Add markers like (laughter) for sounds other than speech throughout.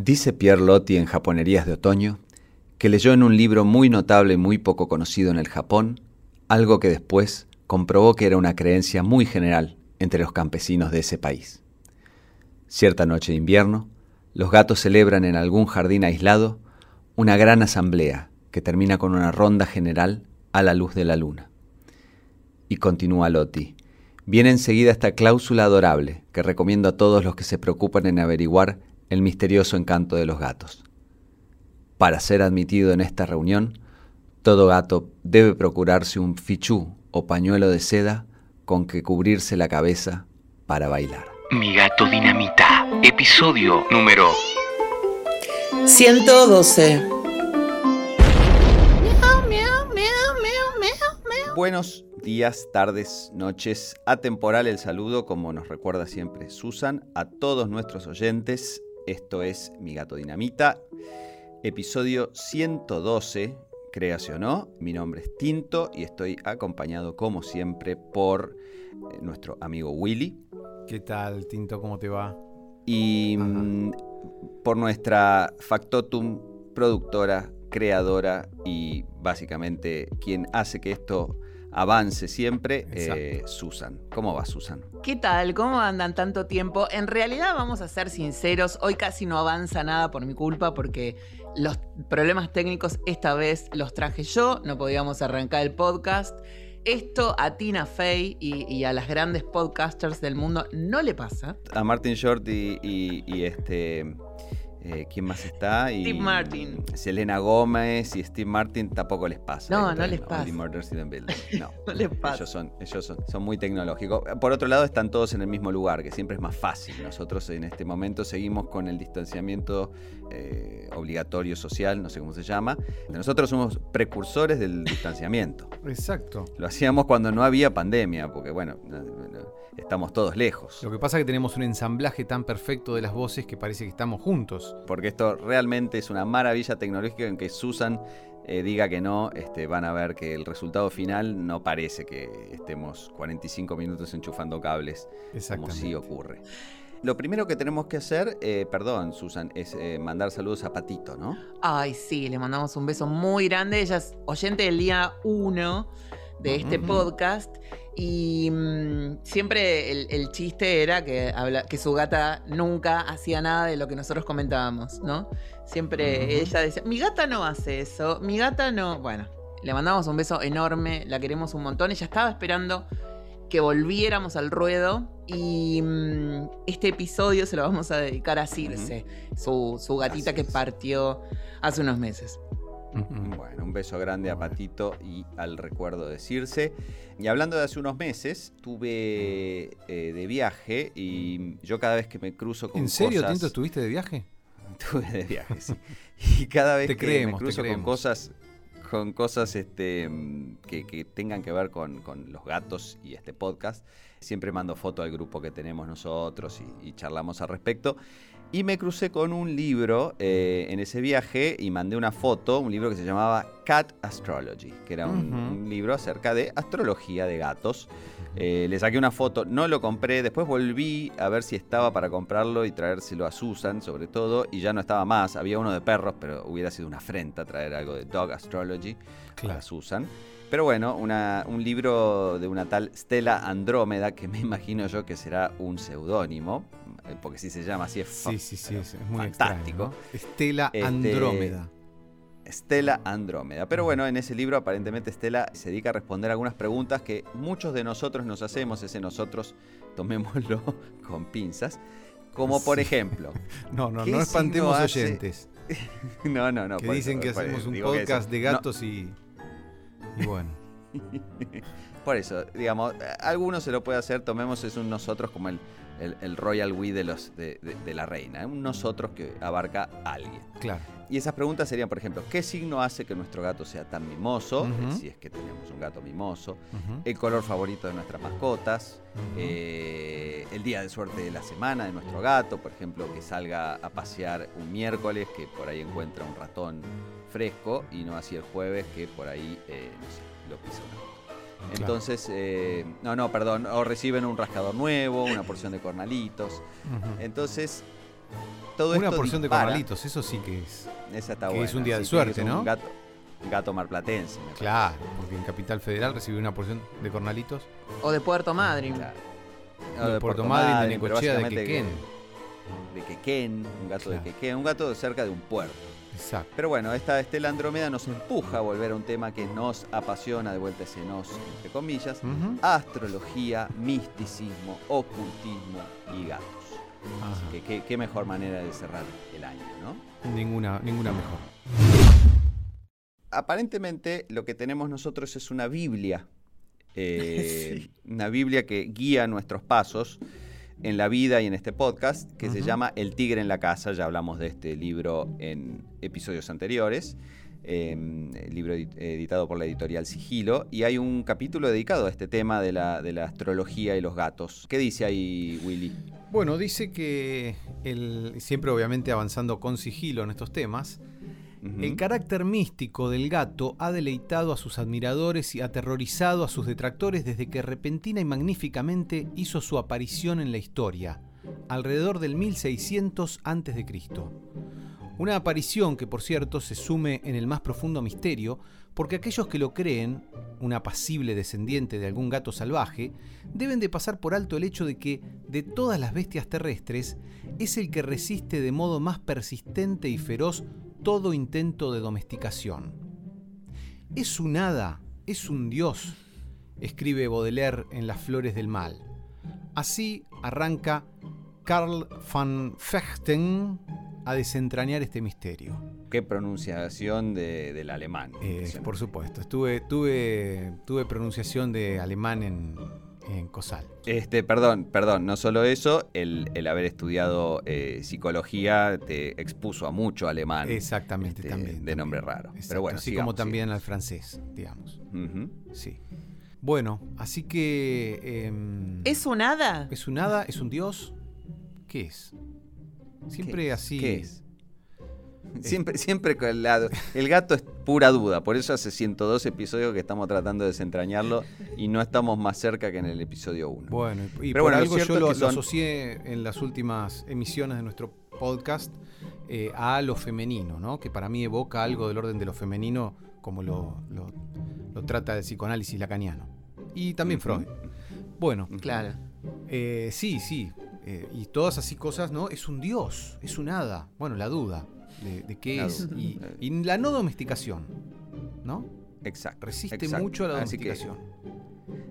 Dice Pierre Loti en Japonerías de Otoño que leyó en un libro muy notable y muy poco conocido en el Japón algo que después comprobó que era una creencia muy general entre los campesinos de ese país. Cierta noche de invierno, los gatos celebran en algún jardín aislado una gran asamblea que termina con una ronda general a la luz de la luna. Y continúa Loti. Viene enseguida esta cláusula adorable que recomiendo a todos los que se preocupan en averiguar el misterioso encanto de los gatos. Para ser admitido en esta reunión, todo gato debe procurarse un fichú o pañuelo de seda con que cubrirse la cabeza para bailar. Mi gato dinamita, episodio número 112. Buenos días, tardes, noches. Atemporal el saludo, como nos recuerda siempre Susan, a todos nuestros oyentes. Esto es Mi Gato Dinamita, episodio 112, créase o no. Mi nombre es Tinto y estoy acompañado, como siempre, por eh, nuestro amigo Willy. ¿Qué tal, Tinto? ¿Cómo te va? Y mm, por nuestra factotum productora, creadora y básicamente quien hace que esto avance siempre, eh, Susan. ¿Cómo va, Susan? ¿Qué tal? ¿Cómo andan tanto tiempo? En realidad, vamos a ser sinceros, hoy casi no avanza nada por mi culpa porque los problemas técnicos esta vez los traje yo, no podíamos arrancar el podcast. Esto a Tina Fey y, a las grandes podcasters del mundo no le pasa. A Martin Short y este eh, ¿Quién más está? Y, Steve Martin. Selena Gómez y Steve Martin tampoco les pasa. No, no les pasa. No, (laughs) no les pasa. Ellos, son, ellos son, son, muy tecnológicos. Por otro lado, están todos en el mismo lugar, que siempre es más fácil. Nosotros en este momento seguimos con el distanciamiento eh, obligatorio social, no sé cómo se llama. Nosotros somos precursores del distanciamiento. (laughs) Exacto. Lo hacíamos cuando no había pandemia, porque bueno, estamos todos lejos. Lo que pasa es que tenemos un ensamblaje tan perfecto de las voces que parece que estamos juntos. Porque esto realmente es una maravilla tecnológica en que Susan eh, diga que no, este, van a ver que el resultado final no parece que estemos 45 minutos enchufando cables, como sí ocurre. Lo primero que tenemos que hacer, eh, perdón, Susan, es eh, mandar saludos a Patito, ¿no? Ay, sí, le mandamos un beso muy grande. Ella es oyente del día 1 de este podcast. Y mm, siempre el, chiste era que, que su gata nunca hacía nada de lo que nosotros comentábamos, ¿no? Siempre ella decía, mi gata no hace eso, mi gata no. Bueno, le mandamos un beso enorme, la queremos un montón. Ella estaba esperando que volviéramos al ruedo y mm, este episodio se lo vamos a dedicar a Circe, su, su, gatita que partió hace unos meses. Bueno, un beso grande a Patito y al recuerdo de Circe. Y hablando de hace unos meses, tuve eh, de viaje y yo cada vez que me cruzo con ¿En serio, Tinto, estuviste de viaje? (laughs) Tuve de viaje, sí. Y cada vez que me cruzo con cosas con cosas este, que, tengan que ver con, los gatos y este podcast. Siempre mando foto al grupo que tenemos nosotros y charlamos al respecto. Y me crucé con un libro eh, en ese viaje y mandé una foto, un libro que se llamaba Cat Astrology, que era un, libro acerca de astrología de gatos. Eh, le saqué una foto, no lo compré, después volví a ver si estaba para comprarlo y traérselo a Susan, sobre todo, y ya no estaba más. Había uno de perros, pero hubiera sido una afrenta traer algo de Dog Astrology a Susan. Pero bueno, un libro de una tal Stella Andrómeda, que me imagino yo que será un seudónimo, porque si se llama así es, sí, sí, sí, es muy fantástico. Estela este, Andrómeda. Estela Andrómeda. Pero bueno, en ese libro aparentemente Estela se dedica a responder algunas preguntas que muchos de nosotros nos hacemos, ese nosotros tomémoslo (laughs) con pinzas, como por ejemplo... (laughs) no, no, no espantemos oyentes. (laughs) no, no, no. Que dicen que hacemos un podcast de gatos y, y bueno. por eso, digamos, algunos se lo puede hacer, tomemos es un nosotros como el el, Royal We de, los, de, la reina, un nosotros que abarca a alguien. Claro. Y esas preguntas serían, por ejemplo, ¿qué signo hace que nuestro gato sea tan mimoso? Si es que tenemos un gato mimoso. El color favorito de nuestras mascotas. Eh, el día de suerte de la semana de nuestro gato, por ejemplo, que salga a pasear un miércoles, que por ahí encuentra un ratón fresco, y no así el jueves, que por ahí, eh, no sé, lo pisa entonces, eh, no, no, perdón, o reciben un rascador nuevo, una porción de cornalitos. Entonces, Todo Una porción de corralitos, eso sí que es. Esa está que es un día de suerte, ¿no? Un gato, gato marplatense. Claro, porque en Capital Federal recibió una porción de cornalitos. O de Puerto Madryn. O de, Puerto, Madryn, de Necochea, de Quequén. De Quequén, un gato de Quequén, un gato cerca de un puerto. Exacto. Pero bueno, esta Estela Andrómeda nos empuja a volver a un tema que nos apasiona, de vuelta ese nos, entre comillas, astrología, misticismo, ocultismo y gatos. Así que qué, mejor manera de cerrar el año, ¿no? Ninguna, ninguna mejor. Aparentemente lo que tenemos nosotros es una Biblia, eh, (laughs) una Biblia que guía nuestros pasos en la vida y en este podcast, que se llama El tigre en la casa. Ya hablamos de este libro en episodios anteriores. Em, libro editado por la editorial Sigilo, y hay un capítulo dedicado a este tema de la, de la astrología y los gatos. ¿Qué dice ahí, Willy? Bueno, dice que siempre obviamente avanzando con sigilo en estos temas, el carácter místico del gato ha deleitado a sus admiradores y aterrorizado a sus detractores desde que repentina y magníficamente hizo su aparición en la historia, alrededor del 1600 a.C. Una aparición que, por cierto, se sume en el más profundo misterio, porque aquellos que lo creen, un apacible descendiente de algún gato salvaje, deben de pasar por alto el hecho de que, de todas las bestias terrestres, es el que resiste de modo más persistente y feroz todo intento de domesticación. Es un hada, es un dios, escribe Baudelaire en Las Flores del Mal. Así arranca Karl van Fechten a desentrañar este misterio. Qué pronunciación del alemán. Eh, por supuesto, tuve, tuve pronunciación de alemán en, en COSAL. Este, perdón, perdón, no solo eso, el, haber estudiado eh, psicología te expuso a mucho alemán. Exactamente, este, también. De nombre raro. Pero bueno, así como también al francés, digamos. Sí. Bueno, así que. Em, ¿Es un hada? ¿Es un hada? ¿Es un dios? ¿Qué es? Siempre así. ¿Qué es? (laughs) Siempre, siempre con el lado. El gato es pura duda, por eso hace 102 episodios que estamos tratando de desentrañarlo y no estamos más cerca que en el episodio 1. Bueno, y Pero por bueno, algo yo lo, asocié en las últimas emisiones de nuestro podcast eh, a lo femenino, ¿no? que para mí evoca algo del orden de lo femenino como lo, trata el psicoanálisis lacaniano. Y también Freud. Bueno, claro. Eh, sí, sí. Eh, y todas así cosas, ¿no? Es un dios, es un hada. Bueno, la duda de, qué es. Y, la no domesticación, ¿no? Exacto. Resiste mucho a la domesticación.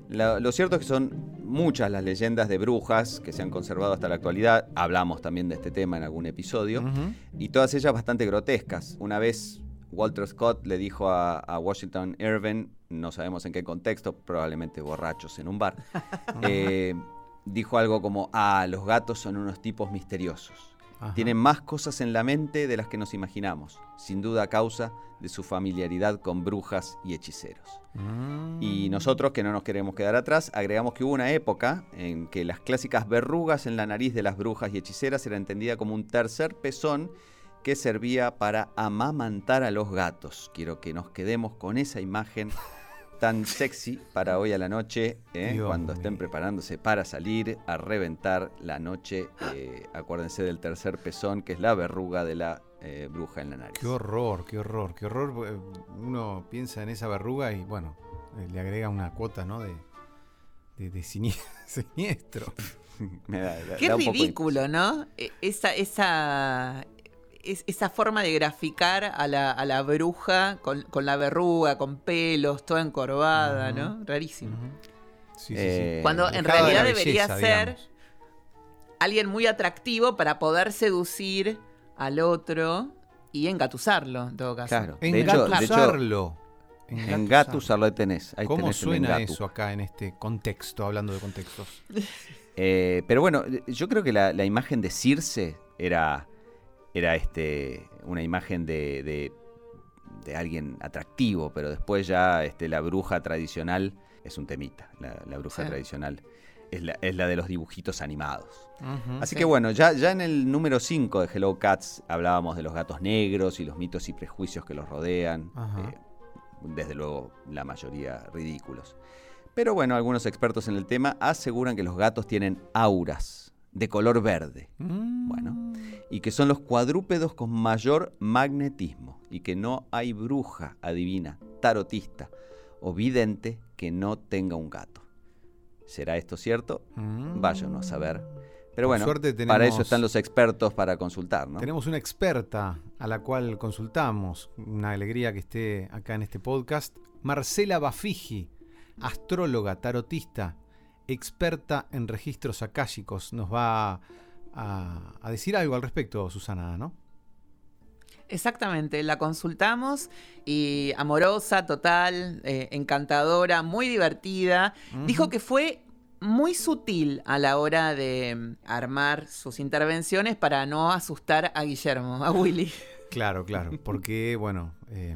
lo cierto es que son muchas las leyendas de brujas que se han conservado hasta la actualidad. Hablamos también de este tema en algún episodio. Y todas ellas bastante grotescas. Una vez Walter Scott le dijo a, Washington Irving, no sabemos en qué contexto, probablemente borrachos en un bar, (laughs) eh, dijo algo como, ah, los gatos son unos tipos misteriosos. Tienen más cosas en la mente de las que nos imaginamos, sin duda a causa de su familiaridad con brujas y hechiceros. Mm. Y nosotros, que no nos queremos quedar atrás, agregamos que hubo una época en que las clásicas verrugas en la nariz de las brujas y hechiceras era entendida como un tercer pezón que servía para amamantar a los gatos. Quiero que nos quedemos con esa imagen tan sexy para hoy a la noche, ¿eh? cuando estén preparándose para salir a reventar la noche. Eh, acuérdense del tercer pezón, que es la verruga de la eh, bruja en la nariz. Qué horror, qué horror, qué horror. Uno piensa en esa verruga y bueno, le agrega una cuota, ¿no? De, de, siniestro. qué ridículo, ¿no? E, esa, esa, esa forma de graficar a la, a la bruja con, la verruga, con pelos, toda encorvada, ¿no? Rarísimo. sí, sí, eh, Cuando en realidad debería ser alguien muy atractivo para poder seducir al otro y engatusarlo, en todo caso. Claro, engatusarlo. Engatusarlo, ahí tenés. ¿Cómo suena eso acá en este contexto, hablando de contextos? Eh, pero bueno, yo creo que la, la imagen de Circe era era este, una imagen de, de, alguien atractivo, pero después ya este, la bruja tradicional es un temita. La, bruja tradicional es la, es la, de los dibujitos animados. Así que bueno, ya, ya en el número 5 de Hello Cats hablábamos de los gatos negros y los mitos y prejuicios que los rodean. Eh, desde luego, la mayoría ridículos. Pero bueno, algunos expertos en el tema aseguran que los gatos tienen auras de color verde. Mm. Bueno, y que son los cuadrúpedos con mayor magnetismo y que no hay bruja adivina, tarotista o vidente que no tenga un gato. ¿Será esto cierto? Mm. Váyanos a saber. Pero bueno, para eso están los expertos para consultar, ¿no? Tenemos una experta a la cual consultamos. Una alegría que esté acá en este podcast. Marcela Bafigi, astróloga, tarotista, experta en registros akáshicos. Nos va a, a decir algo al respecto, Susana, ¿no? Exactamente, la consultamos y amorosa, total, eh, encantadora, muy divertida. Dijo que fue muy sutil a la hora de mm, armar sus intervenciones para no asustar a Guillermo, a Willy. (laughs) Claro, claro, porque, bueno, eh,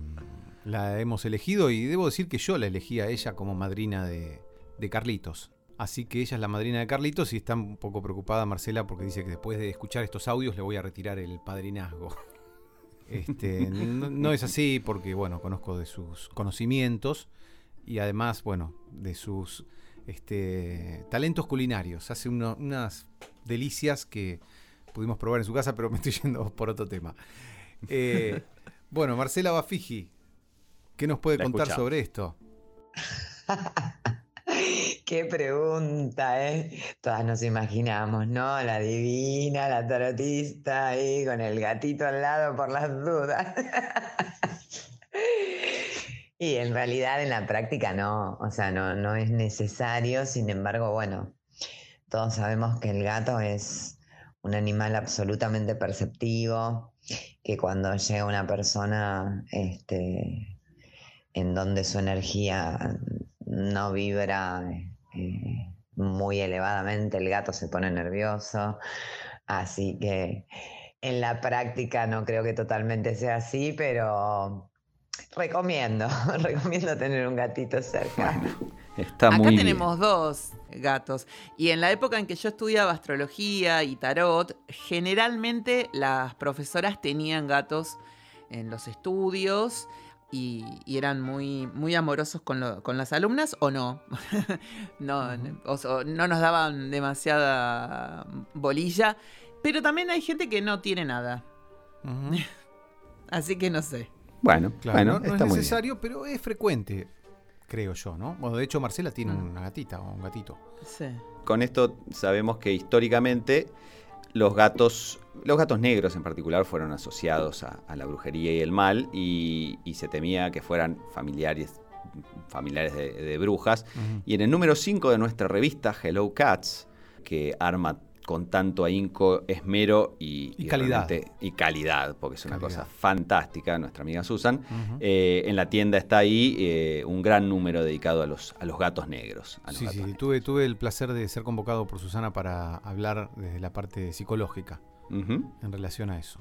la hemos elegido y debo decir que yo la elegí a ella como madrina de, de Carlitos. Así que ella es la madrina de Carlitos y está un poco preocupada Marcela porque dice que después de escuchar estos audios le voy a retirar el padrinazgo. (laughs) Este, no, no es así porque, bueno, conozco de sus conocimientos y además, bueno, de sus este, talentos culinarios. Hace uno- unas delicias que pudimos probar en su casa, pero me estoy yendo (laughs) por otro tema. Eh, bueno, Marcela Bafigi, ¿qué nos puede La contar escuchamos. sobre esto? (laughs) (laughs) Qué pregunta, ¿eh? Todas nos imaginamos, ¿no? La divina, la tarotista ahí con el gatito al lado por las dudas. (laughs) Y en realidad en la práctica no, o sea, no, no es necesario, sin embargo, bueno, todos sabemos que el gato es un animal absolutamente perceptivo, que cuando llega una persona, este, en donde su energía no vibra eh, muy elevadamente, el gato se pone nervioso. Así que en la práctica no creo que totalmente sea así, pero recomiendo, (laughs) recomiendo tener un gatito cerca. Está Acá muy bien. tenemos dos gatos. Y en la época en que yo estudiaba astrología y tarot, generalmente las profesoras tenían gatos en los estudios y, y eran muy, muy amorosos con, lo- con las alumnas o no. (laughs) no, o no nos daban demasiada bolilla. Pero también hay gente que no tiene nada. (laughs) Así que no sé. Bueno, Claro, bueno, no, no está es muy necesario, pero es frecuente, creo yo, ¿no? Bueno, de hecho Marcela tiene Mm. una gatita o un gatito. Sí. Con esto sabemos que históricamente los gatos, los gatos negros en particular, fueron asociados a, a la brujería y el mal y, y se temía que fueran familiares, familiares de, de brujas. Y en el número 5 de nuestra revista, Hello Cats, que arma con tanto ahínco, esmero y, Y calidad. y calidad, porque es una Calidad. cosa fantástica, nuestra amiga Susan. Eh, en la tienda está ahí eh, un gran número dedicado a los, a los gatos negros. los Sí, gatos sí, negros. tuve, tuve el placer de ser convocado por Susana para hablar desde la parte psicológica En relación a eso.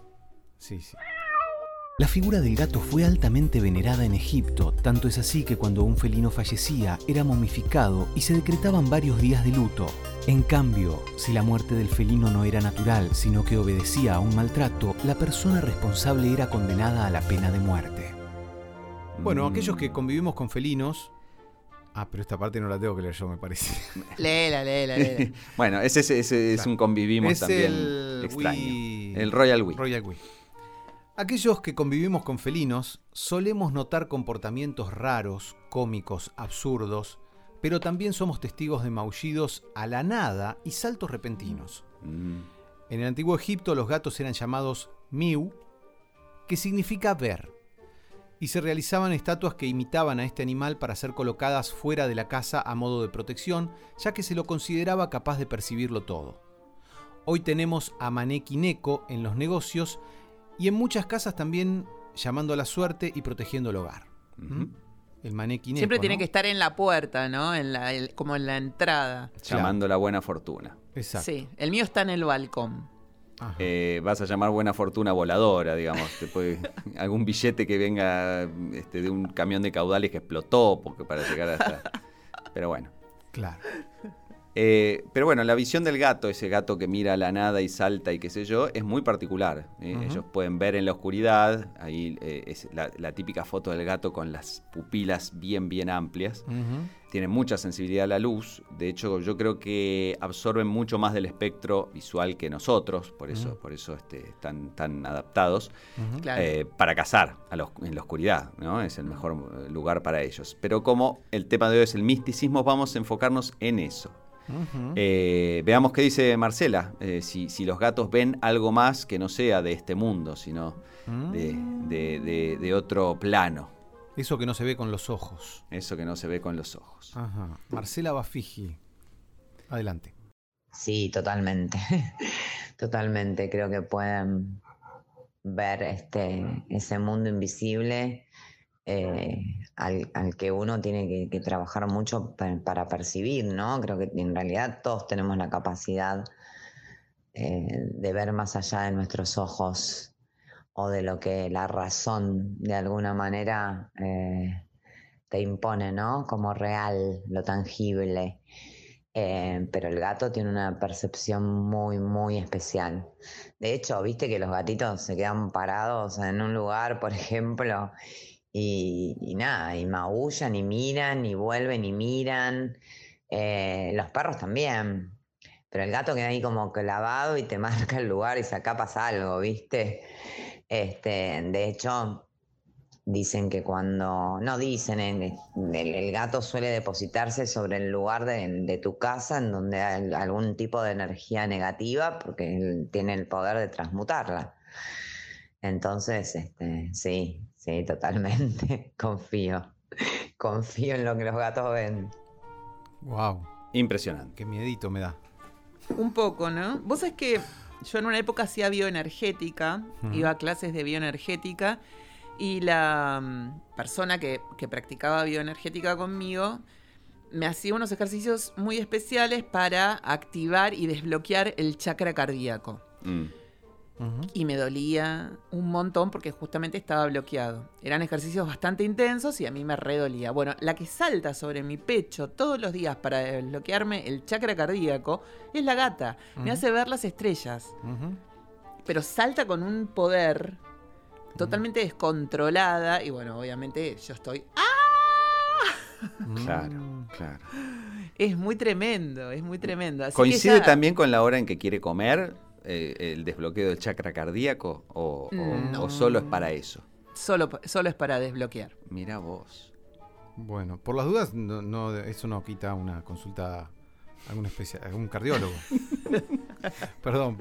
Sí, sí. La figura del gato fue altamente venerada en Egipto, tanto es así que cuando un felino fallecía era momificado y se decretaban varios días de luto. En cambio, si la muerte del felino no era natural, sino que obedecía a un maltrato, la persona responsable era condenada a la pena de muerte. Bueno, Mm. aquellos que convivimos con felinos... Ah, pero esta parte no la tengo que leer yo, me parece. (laughs) Léela, léela, léela. (laughs) bueno, ese, ese- ese es un convivimos es también el extraño. Wii- El Royal Wii. Royal Wii. Aquellos que convivimos con felinos solemos notar comportamientos raros, cómicos, absurdos, pero también somos testigos de maullidos a la nada y saltos repentinos. Mm. En el antiguo Egipto los gatos eran llamados miu, que significa ver, y se realizaban estatuas que imitaban a este animal para ser colocadas fuera de la casa a modo de protección, ya que se lo consideraba capaz de percibirlo todo. Hoy tenemos a Maneki Neko en los negocios y en muchas casas también llamando a la suerte y protegiendo el hogar. Ujú. El Maneki Neko. Siempre tiene ¿no? que estar en la puerta, ¿no? En la, el- como en la entrada. Llamando la buena fortuna. Exacto. Sí, el mío está en el balcón. Eh, vas a llamar buena fortuna voladora, digamos. Te puede- (laughs) algún billete que venga este, de un camión de caudales que explotó porque para llegar hasta. Pero bueno. Claro. Eh, pero bueno, la visión del gato, ese gato que mira a la nada y salta y qué sé yo, es muy particular. ¿eh? Ellos pueden ver en la oscuridad, ahí eh, es la, típica foto del gato con las pupilas bien, bien amplias. Tienen mucha sensibilidad a la luz, de hecho yo creo que absorben mucho más del espectro visual que nosotros, por eso, por eso este, están tan adaptados para cazar en la oscuridad, ¿no? es el mejor lugar para ellos. Pero como el tema de hoy es el misticismo, vamos a enfocarnos en eso. Eh, veamos qué dice Marcela, eh, si, los gatos ven algo más que no sea de este mundo, sino de, otro plano. Eso que no se ve con los ojos. Eso que no se ve con los ojos. Marcela Bafigi, adelante. Sí, totalmente. (laughs) totalmente. Creo que pueden ver este, ese mundo invisible eh, al, que uno tiene que, trabajar mucho para, percibir, ¿no? Creo que en realidad todos tenemos la capacidad eh, de ver más allá de nuestros ojos o de lo que la razón de alguna manera eh, te impone, ¿no? Como real, lo tangible. pero el gato tiene una percepción muy, muy especial. De hecho, viste que los gatitos se quedan parados en un lugar, por ejemplo, y, nada, y maullan y miran y vuelven y miran. Eh, los perros también. Pero el gato queda ahí como clavado y te (laughs) marca el lugar y acá pasa algo, ¿viste? Este, de hecho, dicen que cuando, no dicen, el, gato suele depositarse sobre el lugar de, tu casa en donde hay algún tipo de energía negativa porque él tiene el poder de transmutarla. Entonces, este, sí, Sí, totalmente. (laughs) Confío. Confío en lo que los gatos ven. Wow. Impresionante. Qué miedito me da. Un poco, ¿no? Vos sabés que yo en una época hacía bioenergética, iba a clases de bioenergética y la mm, persona que, practicaba bioenergética conmigo me hacía unos ejercicios muy especiales para activar y desbloquear el chakra cardíaco. Mm y me dolía un montón porque justamente estaba bloqueado. Eran ejercicios bastante intensos y a mí me redolía. Bueno, la que salta sobre mi pecho todos los días para desbloquearme el chakra cardíaco es la gata. Me hace ver las estrellas. Pero salta con un poder totalmente descontrolada y bueno, obviamente yo estoy... ¡Ah! Claro, claro. Es muy tremendo, es muy tremendo. ¿Coincide también con la hora en que quiere comer? Eh, el desbloqueo del chakra cardíaco o, solo es para eso? Solo, solo es para desbloquear. Mira vos. Bueno, por las dudas, no, eso no quita una consulta a algún, especial, algún cardiólogo. (laughs) Perdón.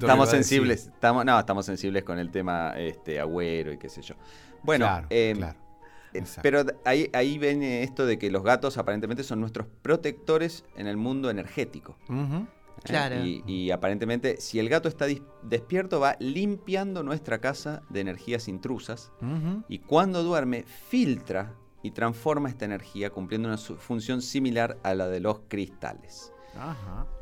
estamos, sensibles. Estamos, no, estamos sensibles con el tema este, agüero y qué sé yo. Bueno, em, eh, pero ahí, ahí viene esto de que los gatos aparentemente son nuestros protectores en el mundo energético. ¿Eh? Y, aparentemente, si el gato está despierto, va limpiando nuestra casa de energías intrusas. Y cuando duerme, filtra y transforma esta energía, cumpliendo una función similar a la de los cristales.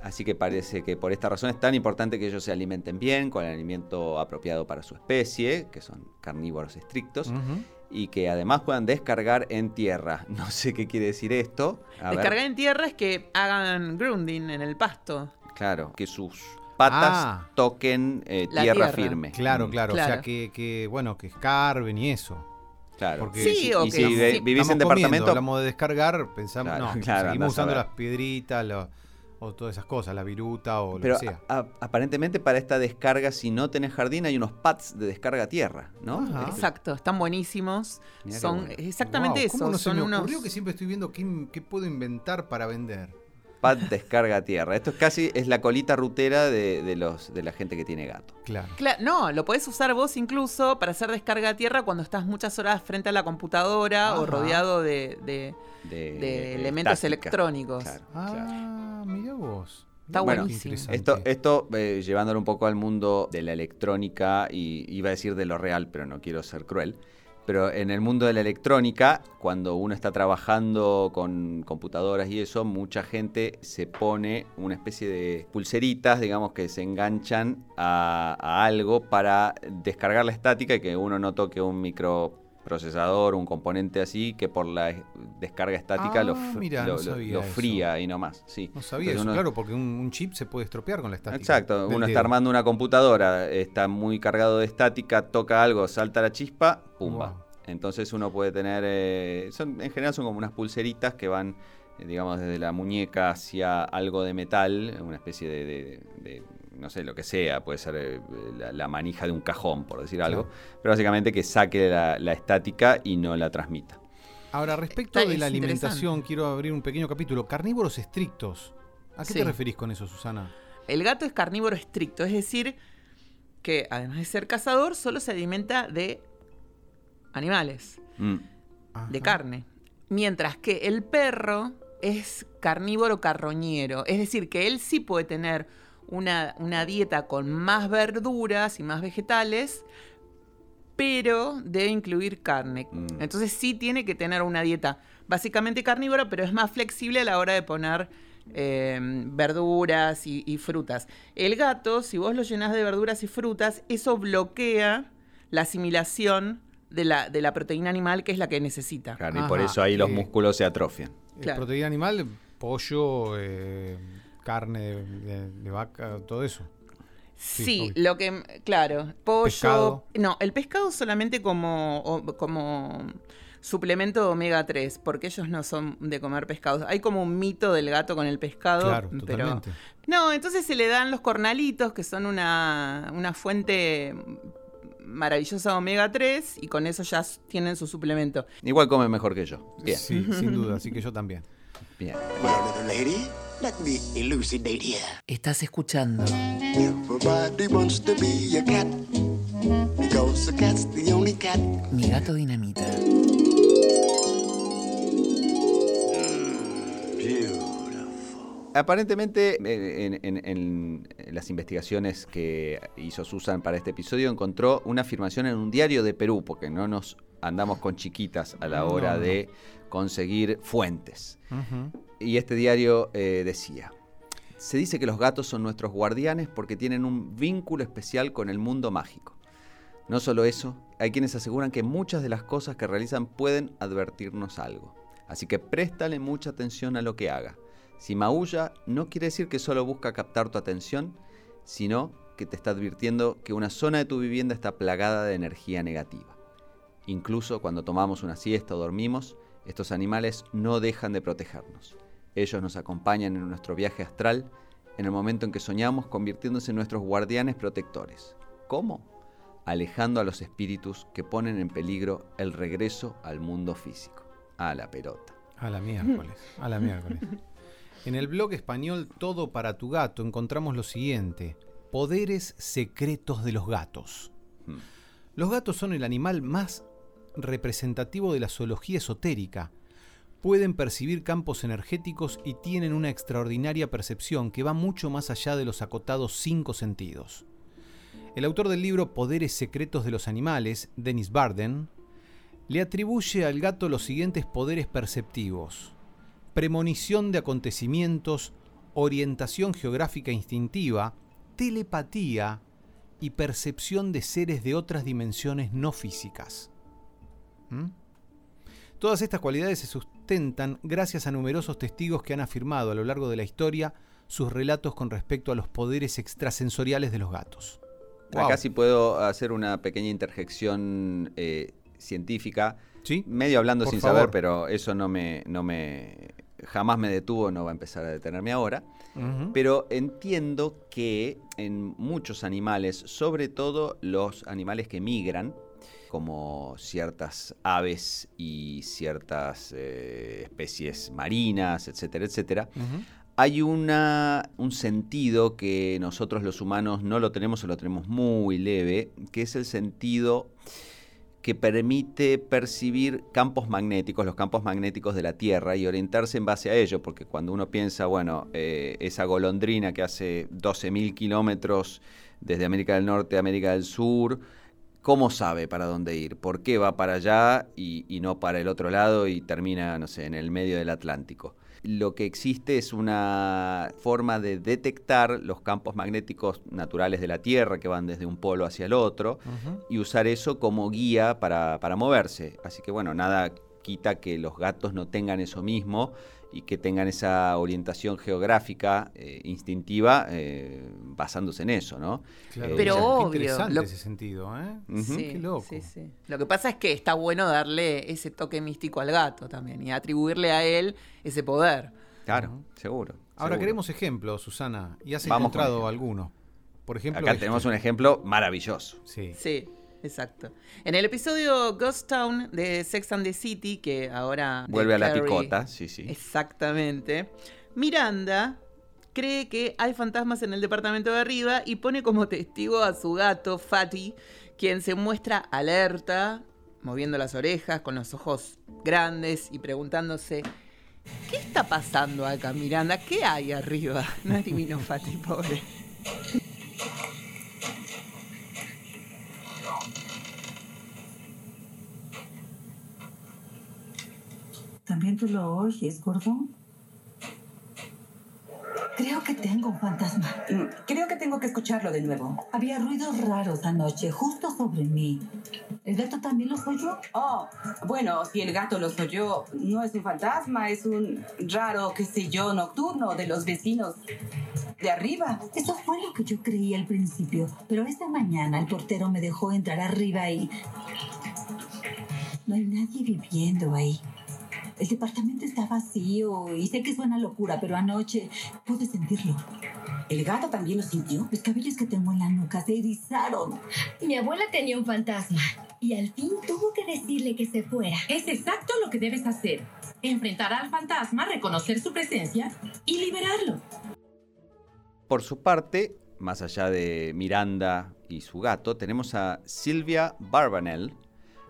Así que parece que por esta razón es tan importante que ellos se alimenten bien, con el alimento apropiado para su especie, que son carnívoros estrictos. Y que además puedan descargar en tierra. (laughs) No sé qué quiere decir esto. descargar en tierra es que hagan grounding en el pasto. Claro, que sus patas ah. toquen eh, tierra, firme. Claro, mm. claro, O sea, que, bueno, que escarben y eso. Claro. Porque sí, o y si vivís en departamento. Hablamos de descargar, pensamos, no, seguimos usando las piedritas, o todas esas cosas, la viruta o lo que sea. aparentemente para esta descarga, si no tenés jardín, hay unos pads de descarga a tierra, ¿no? Exacto, están buenísimos. son exactamente eso. ¿cómo no son se me ocurrió que siempre estoy viendo qué puedo inventar para vender? Pad descarga tierra. Esto es casi es la colita rutera de, los de la gente que tiene gato. Claro. no, lo podés usar vos incluso para hacer descarga a tierra cuando estás muchas horas frente a la computadora o rodeado de, elementos electrónicos. ah, mira vos. Está buenísimo. Esto, esto eh, llevándolo un poco al mundo de la electrónica y iba a decir de lo real, pero no quiero ser cruel pero en el mundo de la electrónica, cuando uno está trabajando con computadoras y eso, mucha gente se pone una especie de pulseritas, digamos, que se enganchan a, algo para descargar la estática y que uno no toque un micro procesador, un componente así, que por la descarga estática lo, ah, fría y no más. Sí. No sabía eso, claro, porque un, chip se puede estropear con la estática. Exacto, uno está armando una computadora, está muy cargado de estática, toca algo, salta la chispa, pumba. Entonces uno puede tener, eh, son, en general son como unas pulseritas que van, eh, digamos, desde la muñeca hacia algo de metal, una especie de no sé, lo que sea, puede ser eh, la, manija de un cajón, por decir algo, pero básicamente que saque la, estática y no la transmita. Ahora, respecto de la alimentación, quiero abrir un pequeño capítulo. Carnívoros estrictos. ¿A qué te referís con eso, Susana? El gato es carnívoro estricto, es decir, que además de ser cazador, solo se alimenta de animales, mm. de carne. Mientras que el perro es carnívoro carroñero, es decir, que él sí puede tener una, dieta con más verduras y más vegetales, pero debe incluir carne. Mm. Entonces sí tiene que tener una dieta básicamente carnívora, pero es más flexible a la hora de poner em, verduras y, frutas. El gato, si vos lo llenas de verduras y frutas, eso bloquea la asimilación de la, de la proteína animal que es la que necesita. y por eso ahí los músculos se atrofian. La proteína animal, pollo, eh, carne de, vaca, todo eso. Sí, lo que, claro, pollo. No, el pescado solamente como, como suplemento de omega 3, porque ellos no son de comer pescado. Hay como un mito del gato con el pescado. Claro, pero, No, entonces se le dan los cornalitos, que son una, una fuente maravillosa de omega 3, y con eso ya tienen su suplemento. Igual come mejor que yo. Sí, sin (laughs) duda, así que yo también. Bien. Estás escuchando. Mi gato dinamita. Aparentemente, eh, en, las investigaciones que hizo Susan para este episodio, encontró una afirmación en un diario de Perú, porque no nos andamos con chiquitas a la hora de conseguir fuentes. Y este diario eh, decía, se dice que los gatos son nuestros guardianes porque tienen un vínculo especial con el mundo mágico. No solo eso, hay quienes aseguran que muchas de las cosas que realizan pueden advertirnos algo. Así que préstale mucha atención a lo que haga. Si maulla, no quiere decir que solo busca captar tu atención, sino que te está advirtiendo que una zona de tu vivienda está plagada de energía negativa. Incluso cuando tomamos una siesta o dormimos, estos animales no dejan de protegernos. Ellos nos acompañan en nuestro viaje astral en el momento en que soñamos convirtiéndose en nuestros guardianes protectores. ¿Cómo? Alejando a los espíritus que ponen en peligro el regreso al mundo físico. A la pelota. A la miércoles, a la miércoles. En el blog español Todo para tu gato encontramos lo siguiente. Poderes secretos de los gatos. Hmm. Los gatos son el animal más representativo de la zoología esotérica. Pueden percibir campos energéticos y tienen una extraordinaria percepción que va mucho más allá de los acotados cinco sentidos. El autor del libro Poderes Secretos de los Animales, Dennis Barden, le atribuye al gato los siguientes poderes perceptivos. Premonición de acontecimientos, orientación geográfica instintiva, telepatía y percepción de seres de otras dimensiones no físicas. ¿Mm? Todas estas cualidades se sustentan gracias a numerosos testigos que han afirmado a lo largo de la historia sus relatos con respecto a los poderes extrasensoriales de los gatos. Acá sí puedo hacer una pequeña interjección eh, científica. Medio hablando sin saber, pero eso no me, no me. jamás me detuvo, no va a empezar a detenerme ahora. Pero entiendo que en muchos animales, sobre todo los animales que migran, como ciertas aves y ciertas eh, especies marinas, etcétera, etcétera, hay una, un sentido que nosotros los humanos no lo tenemos o lo tenemos muy leve, que es el sentido que permite percibir campos magnéticos, los campos magnéticos de la Tierra y orientarse en base a ello, porque cuando uno piensa, bueno, eh, esa golondrina que hace 12.000 kilómetros desde América del Norte a América del Sur, ¿Cómo sabe para dónde ir? ¿Por qué va para allá y, no para el otro lado y termina, no sé, en el medio del Atlántico? lo que existe es una forma de detectar los campos magnéticos naturales de la Tierra que van desde un polo hacia el otro y usar eso como guía para, para moverse. Así que bueno, nada quita que los gatos no tengan eso mismo y que tengan esa orientación geográfica eh, instintiva eh, basándose en eso, ¿no? Claro. Pero obvio, interesante ese sentido, ¿eh? qué loco. Sí, sí. Lo que pasa es que está bueno darle ese toque místico al gato también y atribuirle a él ese poder. Claro, seguro. Ahora queremos ejemplos, Susana, y has encontrado algunos. Por ejemplo, acá tenemos este. un ejemplo maravilloso. Sí. Sí. Exacto. En el episodio Ghost Town de Sex and the City, que ahora. Vuelve a la picota, sí, sí. Exactamente. Miranda cree que hay fantasmas en el departamento de arriba y pone como testigo a su gato, Fatty, quien se muestra alerta, moviendo las orejas, con los ojos grandes y preguntándose. ¿Qué está pasando acá, Miranda? ¿Qué hay arriba? No adivino, Fatty, pobre. ¿También tú lo oyes, gordón? Creo que tengo un fantasma. Mm, creo que tengo que escucharlo de nuevo. Había ruidos raros anoche, justo sobre mí. ¿El gato también los oyó? Oh, bueno, si el gato los oyó, no es un fantasma, es un raro, qué sé yo, nocturno de los vecinos de arriba. Eso fue lo que yo creí al principio, pero esta mañana el portero me dejó entrar arriba y... No hay nadie viviendo ahí. El departamento está vacío y sé que suena locura, pero anoche pude sentirlo. ¿El gato también lo sintió? Los cabellos que tengo en la nuca se erizaron. Mi abuela tenía un fantasma y al fin tuvo que decirle que se fuera. Es exacto lo que debes hacer. Enfrentar al fantasma, reconocer su presencia y liberarlo. Por su parte, más allá de Miranda y su gato, tenemos a Silvia Barbanel,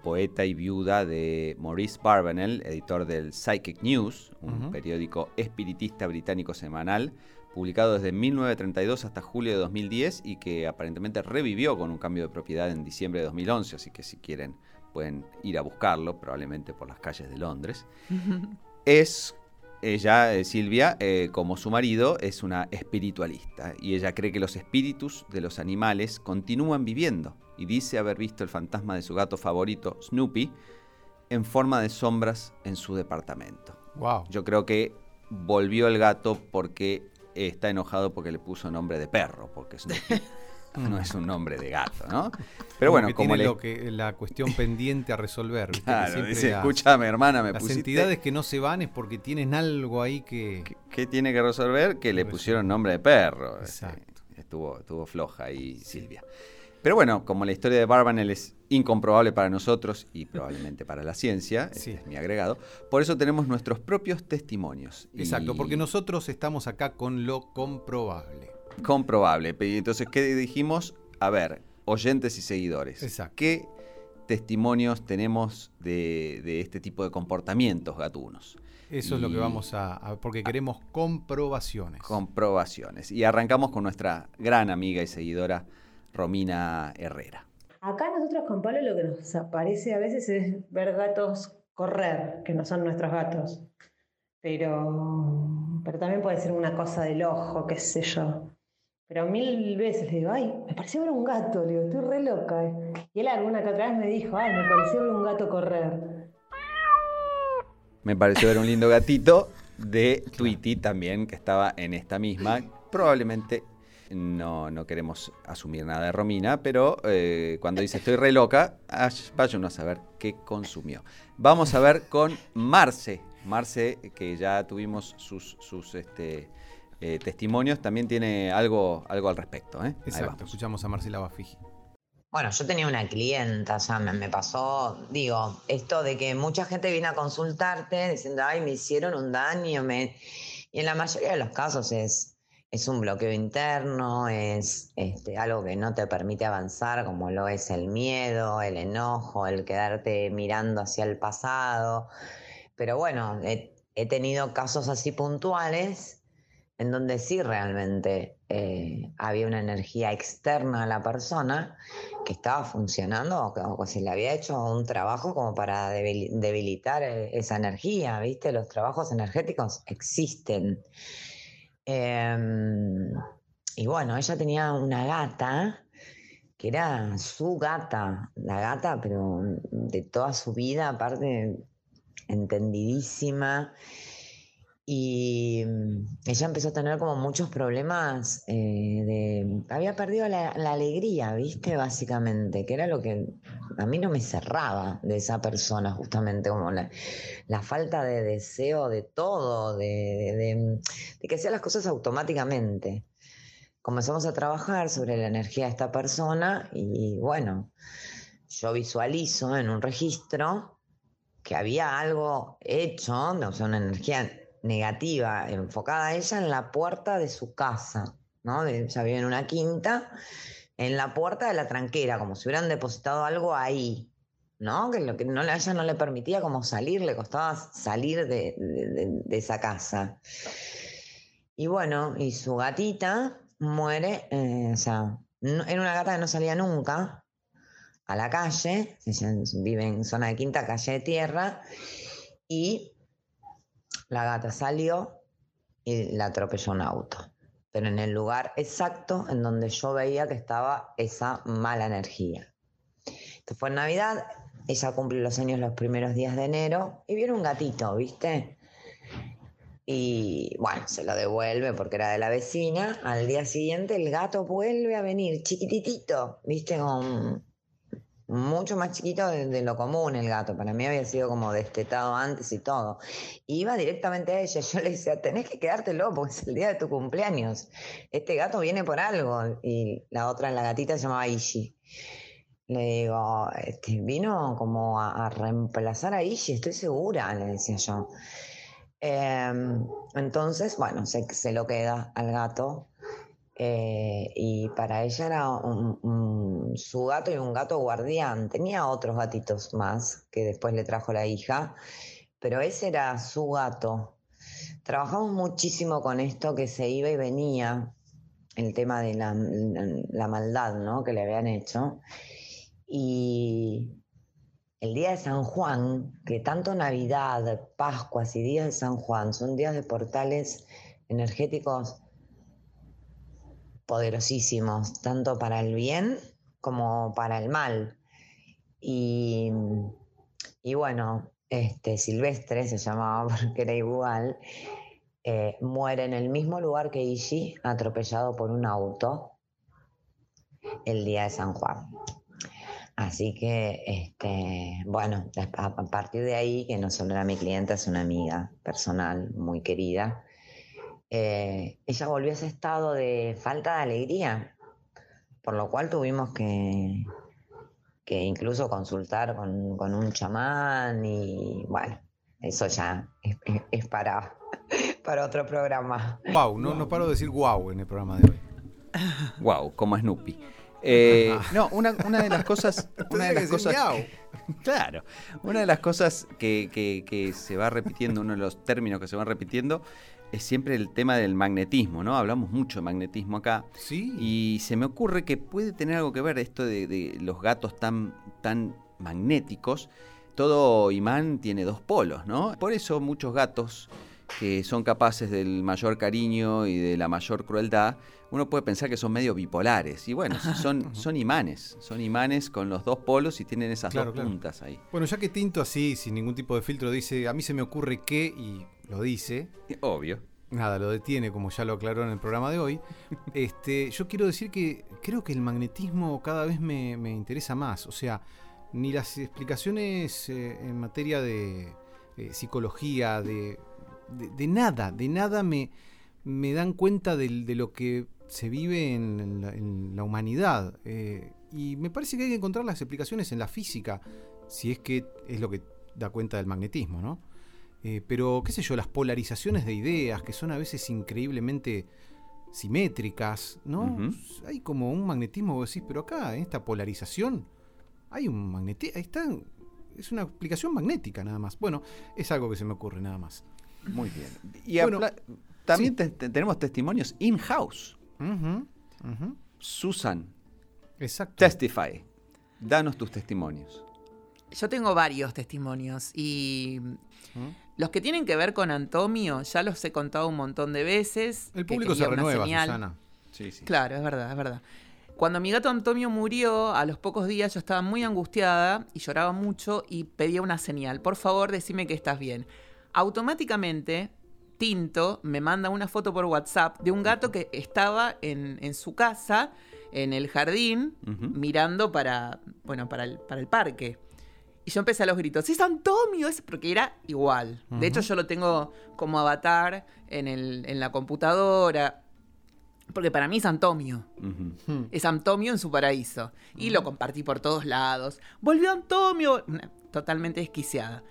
poeta y viuda de Maurice Barbanel, editor del Psychic News, un periódico espiritista británico semanal, publicado desde 1932 hasta julio de 2010 y que aparentemente revivió con un cambio de propiedad en diciembre de 2011, así que si quieren pueden ir a buscarlo, probablemente por las calles de Londres. (laughs) Es ella, eh, Silvia, eh, como su marido, es una espiritualista y ella cree que los espíritus de los animales continúan viviendo y dice haber visto el fantasma de su gato favorito, Snoopy, en forma de sombras en su departamento. Wow. Yo creo que volvió el gato porque está enojado porque le puso nombre de perro, porque Snoopy (laughs) no es un nombre de gato, ¿no? Pero bueno, como lo que, la cuestión pendiente a resolver. Claro, dice, escúchame, hermana, me las entidades que no se van es porque tienen algo ahí que... ¿Qué, tiene que resolver? Que le pusieron nombre de perro. Este, Exacto. Estuvo, estuvo floja ahí Silvia. Pero bueno, como la historia de Barbanel es incomprobable para nosotros y probablemente para la ciencia, (laughs) este es mi agregado, por eso tenemos nuestros propios testimonios. Exacto, porque nosotros estamos acá con lo comprobable. Comprobable. Entonces, ¿qué dijimos? A ver, oyentes y seguidores. Exacto. ¿Qué testimonios tenemos de, este tipo de comportamientos gatunos? Eso es lo que vamos a, porque queremos comprobaciones. Comprobaciones. Y arrancamos con nuestra gran amiga y seguidora Romina Herrera. Acá nosotros con Pablo lo que nos aparece a veces es ver gatos correr, que no son nuestros gatos. Pero, pero también puede ser una cosa del ojo, qué sé yo. Pero mil veces le digo, ay, me pareció ver un gato, le digo, estoy re loca. Y él alguna que otra vez me dijo, ay, me pareció ver un gato correr. Me pareció ver un lindo gatito de Tweety también, que estaba en esta misma. Probablemente no, no queremos asumir nada de Romina, pero eh, cuando dice estoy re loca, vayan a saber qué consumió. Vamos a ver con Marce. Marce, que ya tuvimos sus, sus este, eh, testimonios, también tiene algo, algo al respecto. ¿eh? Exacto, escuchamos a Marcela Bafiji. Bueno, yo tenía una clienta, o sea, me, pasó, digo, esto de que mucha gente viene a consultarte diciendo, ay, me hicieron un daño, me... y en la mayoría de los casos es, es un bloqueo interno, es este, algo que no te permite avanzar, como lo es el miedo, el enojo, el quedarte mirando hacia el pasado. Pero bueno, he tenido casos así puntuales en donde sí realmente eh, había una energía externa a la persona que estaba funcionando o que, se le había hecho un trabajo como para debilitar eh, esa energía, ¿viste? Los trabajos energéticos existen. Em, y bueno, ella tenía una gata que era su gata, la gata, pero de toda su vida, aparte, entendidísima. Y mm, ella empezó a tener como muchos problemas eh, de... Había perdido la, alegría, ¿viste? Básicamente, que era lo que a mí no me cerraba de esa persona, justamente, como la, falta de deseo de todo, de, de, que hacía las cosas automáticamente. Comenzamos a trabajar sobre la energía de esta persona y bueno, yo visualizo en un registro que había algo hecho, o sea, una energía negativa enfocada a ella en la puerta de su casa, ¿no? Ella vive en una quinta, en la puerta de la tranquera, como si hubieran depositado algo ahí, ¿no? Que lo que no, ella no le permitía como salir, le costaba salir de, esa casa. Y bueno, y su gatita muere, eh, o sea, era una gata que no salía nunca a la calle, ella vive en zona de quinta, calle de tierra, y la gata salió y la atropelló un auto, pero en el lugar exacto en donde yo veía que estaba esa mala energía. Esto fue en Navidad, ella cumple los años los primeros días de enero y viene un gatito, ¿viste? Y bueno, se lo devuelve porque era de la vecina. Al día siguiente el gato vuelve a venir, chiquititito, ¿viste? Con mucho más chiquito de, lo común el gato. Para mí había sido como destetado antes y todo. iba directamente a ella. (laughs) Yo le decía, tenés que quedártelo porque es el día de tu cumpleaños. Este gato viene por algo. Y la otra, la gatita, se llamaba Ishi. Le digo, este, vino como a, reemplazar a Ishi, estoy segura, le decía yo. Em, entonces, bueno, se, se lo queda al gato eh, y para ella era su gato y un gato guardián. Tenía otros gatitos más que después le trajo la hija, pero ese era su gato. Trabajamos muchísimo con esto que se iba y venía, el tema de la, la maldad ¿no? que le habían hecho. Y el día de San Juan, que tanto Navidad, Pascuas y días de San Juan son días de portales energéticos poderosísimos, tanto para el bien como para el mal. Y, bueno, este Silvestre se llamaba (laughs) porque era igual, eh, muere en el mismo lugar que Ishi, atropellado por un auto el día de San Juan. Así que, este, bueno, a partir de ahí, que no solo era mi clienta, es una amiga personal muy querida, eh, ella volvió a ese estado de falta de alegría, por lo cual tuvimos que, que incluso consultar con, un chamán y bueno, eso ya es, para, (laughs) para otro programa. Wow, no, no paro de decir wow en el programa de hoy. Wow, como Snoopy. Eh, (laughs) no, una, de las cosas. (laughs) Una de las cosas claro. Una de las cosas que, que, se va repitiendo, uno de los términos que se van repitiendo, es siempre el tema del magnetismo, ¿no? Hablamos mucho de magnetismo acá. Sí. Y se me ocurre que puede tener algo que ver esto de, los gatos tan, tan magnéticos. Todo imán tiene dos polos, ¿no? Por eso muchos gatos que son capaces del mayor cariño y de la mayor crueldad, uno puede pensar que son medio bipolares. Y bueno, (laughs) son, son imanes, son imanes con los dos polos y tienen esas dos puntas ahí. Bueno, ya que Tinto así, sin ningún tipo de filtro, dice, a mí se me ocurre que, y lo dice. Obvio. Nada, lo detiene, como ya lo aclaró en el programa de hoy. (laughs) Este, yo quiero decir que creo que el magnetismo cada vez me, interesa más. O sea, ni las explicaciones eh, en materia de eh, psicología, de, de, nada, de nada me, me dan cuenta de, lo que se vive en, la, humanidad. Eh, y me parece que hay que encontrar las explicaciones en la física, si es que es lo que da cuenta del magnetismo, ¿no? Eh, pero, qué sé yo, las polarizaciones de ideas, que son a veces increíblemente simétricas, ¿no? Hay como un magnetismo, vos decís, pero acá, en esta polarización, hay un magnetismo, ahí está, es una explicación magnética nada más. Bueno, es algo que se me ocurre nada más. Muy bien. Y bueno, también tenemos testimonios in-house. Susan. Exacto. Testify. Danos tus testimonios. Yo tengo varios testimonios y los que tienen que ver con Antomio ya los he contado un montón de veces. El público se renueva, Susana. Sí, sí. Claro, es verdad, es verdad. Cuando mi gato Antonio murió, a los pocos días yo estaba muy angustiada y lloraba mucho y pedía una señal. Por favor, decime que estás bien. Automáticamente, Tinto me manda una foto por WhatsApp de un gato que estaba en, su casa, en el jardín, mirando para, bueno, para el, para el parque. Y yo empecé a los gritos, ¡es Antonio! Es porque era igual. De hecho, yo lo tengo como avatar en, el, en la computadora. Porque para mí es Antonio. Hmm. Es Antonio en su paraíso. Y lo compartí por todos lados. Volvió Antonio. Totalmente desquiciada.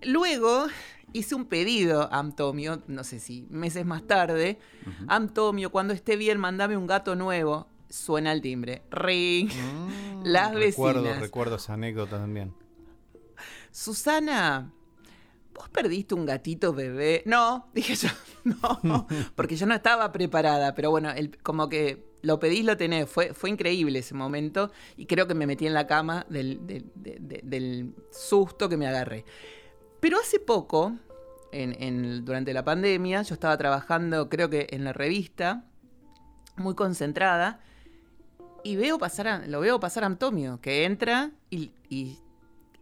Luego hice un pedido a Antonio, no sé si meses más tarde. Antonio, cuando esté bien, mandame un gato nuevo. Suena el timbre. Ring. Mm, Las recuerdo, vecinas. Recuerdo esa anécdota también. Susana, ¿Vos perdiste un gatito bebé? No, dije yo, (laughs) no, porque yo no estaba preparada, pero bueno, el, como que lo pedís, lo tenés. Fue, fue increíble ese momento y creo que me metí en la cama del, del, susto que me agarré. Pero hace poco, en, durante la pandemia, yo estaba trabajando, creo que en la revista, muy concentrada, y veo pasar a, lo veo pasar a Antonio, que entra y, y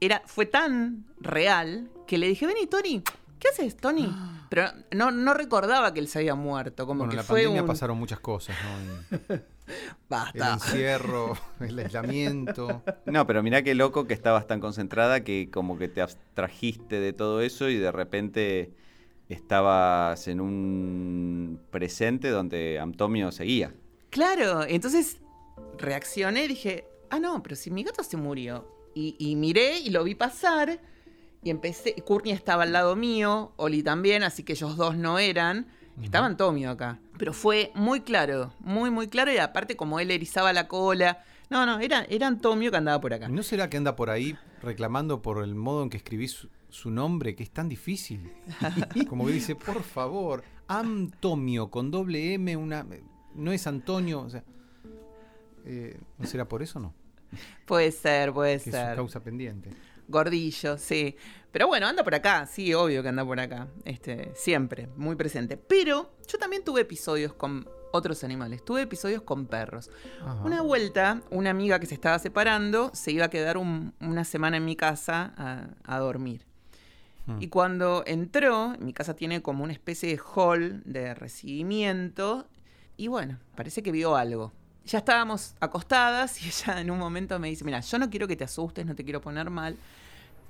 era, fue tan real que le dije, vení, Tony, ¿qué haces, Tony? (gasps) Pero no, no recordaba que él se había muerto. Como bueno, que en la pandemia pasaron muchas cosas, ¿no? (laughs) Basta. El encierro, (laughs) el aislamiento. No, pero mirá qué loco que estabas tan concentrada que como que te abstrajiste de todo eso y de repente estabas en un presente donde Antonio seguía. Claro, entonces reaccioné y dije, ah, no, pero si mi gato se murió. Y, y miré y lo vi pasar y empecé, Courtney estaba al lado mío, Oli también, así que ellos dos no eran. Estaba Antonio acá. Pero fue muy claro, muy, muy claro. Y aparte, como él erizaba la cola. No, no, era, era Antonio que andaba por acá. ¿No será que anda por ahí reclamando por el modo en que escribís su, nombre, que es tan difícil? (laughs) como que dice, por favor, Antonio con doble M, una. No es Antonio. O sea. Eh, ¿No será por eso o no? (laughs) Puede ser, puede que ser. Es causa pendiente. Gordillo, sí. Pero bueno, anda por acá, sí, obvio que anda por acá. Este, siempre, muy presente. Pero yo también tuve episodios con otros animales. Tuve episodios con perros. Una vuelta, una amiga que se estaba separando se iba a quedar una semana en mi casa a, dormir. Hmm. Y cuando entró, mi casa tiene como una especie de hall de recibimiento. Y bueno, parece que vio algo. Ya estábamos acostadas y (laughs) ella en un momento me dice, mira, yo no quiero que te asustes, no te quiero poner mal,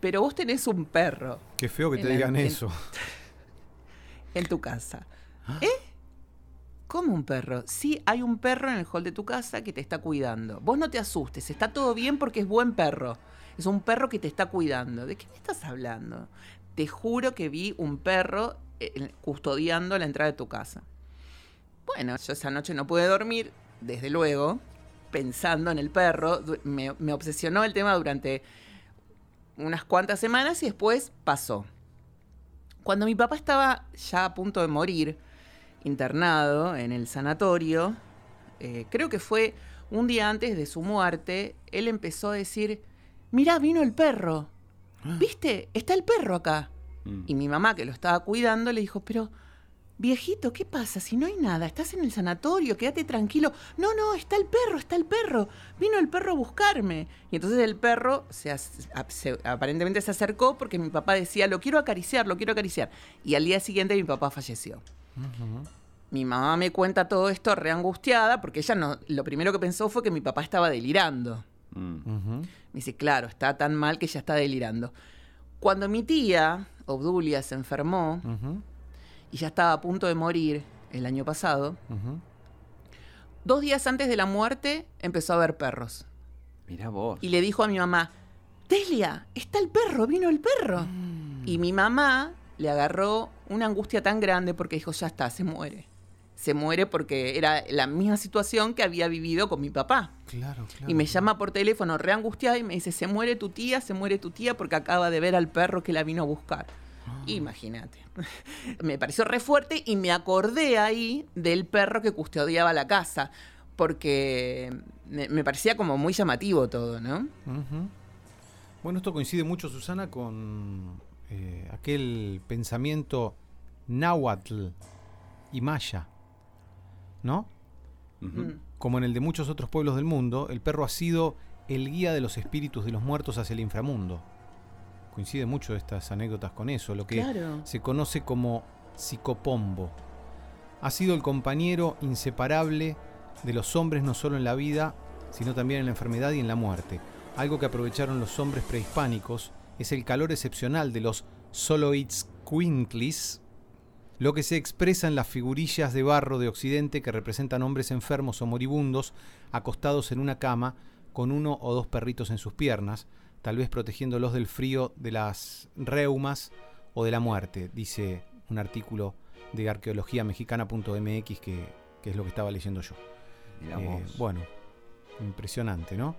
pero vos tenés un perro. Qué feo que te digan eso. (laughs) En tu casa. ¿Ah? ¿Eh? ¿Cómo un perro? Sí, hay un perro en el hall de tu casa que te está cuidando. Vos no te asustes, está todo bien porque es buen perro. Es un perro que te está cuidando. ¿De qué me estás hablando? Te juro que vi un perro eh, custodiando la entrada de tu casa. Bueno, yo esa noche no pude dormir, desde luego, pensando en el perro. Me, me obsesionó el tema durante unas cuantas semanas y después pasó. Cuando mi papá estaba ya a punto de morir, internado en el sanatorio, eh, creo que fue un día antes de su muerte, él empezó a decir, mirá, vino el perro. Ah. ¿Viste? Está el perro acá. Mm. Y mi mamá, que lo estaba cuidando, le dijo, pero Viejito, ¿qué pasa? Si no hay nada, estás en el sanatorio, quédate tranquilo. No, no, está el perro, está el perro. Vino el perro a buscarme. Y entonces el perro se, aparentemente se acercó porque mi papá decía, lo quiero acariciar, lo quiero acariciar. Y al día siguiente mi papá falleció. Mi mamá me cuenta todo esto reangustiada porque ella no, lo primero que pensó fue que mi papá estaba delirando. Mm. Me dice, claro, está tan mal que ya está delirando. Cuando mi tía, Obdulia, se enfermó, y ya estaba a punto de morir el año pasado, dos días antes de la muerte empezó a ver perros. Mira vos. Y le dijo a mi mamá, Delia, está el perro, vino el perro. Mm. Y mi mamá le agarró una angustia tan grande porque dijo, ya está, se muere. Se muere porque era la misma situación que había vivido con mi papá. Claro, claro. Y me llama por teléfono reangustiada y me dice, se muere tu tía, se muere tu tía porque acaba de ver al perro que la vino a buscar. Imagínate. (laughs) me pareció re fuerte y me acordé ahí del perro que custodiaba la casa, porque me, parecía como muy llamativo todo, ¿no? Bueno, esto coincide mucho, Susana, con eh, aquel pensamiento náhuatl y maya, ¿no? Mm. Como en el de muchos otros pueblos del mundo, el perro ha sido el guía de los espíritus de los muertos hacia el inframundo. Coincide mucho estas anécdotas con eso, lo que se conoce como psicopombo. Ha sido el compañero inseparable de los hombres no solo en la vida, sino también en la enfermedad y en la muerte. Algo que aprovecharon los hombres prehispánicos es el calor excepcional de los Soloitzcuintlis, lo que se expresa en las figurillas de barro de Occidente que representan hombres enfermos o moribundos acostados en una cama con uno o dos perritos en sus piernas, tal vez protegiéndolos del frío, de las reumas o de la muerte, dice un artículo de arqueología mexicana.mx que, que, es lo que estaba leyendo yo. Eh, bueno, impresionante, ¿no?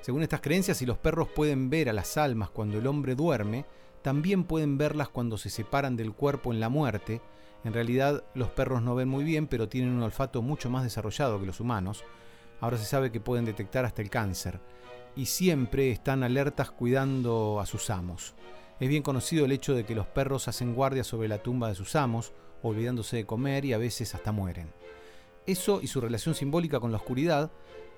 Según estas creencias, si los perros pueden ver a las almas cuando el hombre duerme, también pueden verlas cuando se separan del cuerpo en la muerte en realidad los perros no ven muy bien, pero tienen un olfato mucho más desarrollado que los humanos. Ahora se sabe que pueden detectar hasta el cáncer. Y siempre están alertas cuidando a sus amos. Es bien conocido el hecho de que los perros hacen guardia sobre la tumba de sus amos, olvidándose de comer y a veces hasta mueren. Eso y su relación simbólica con la oscuridad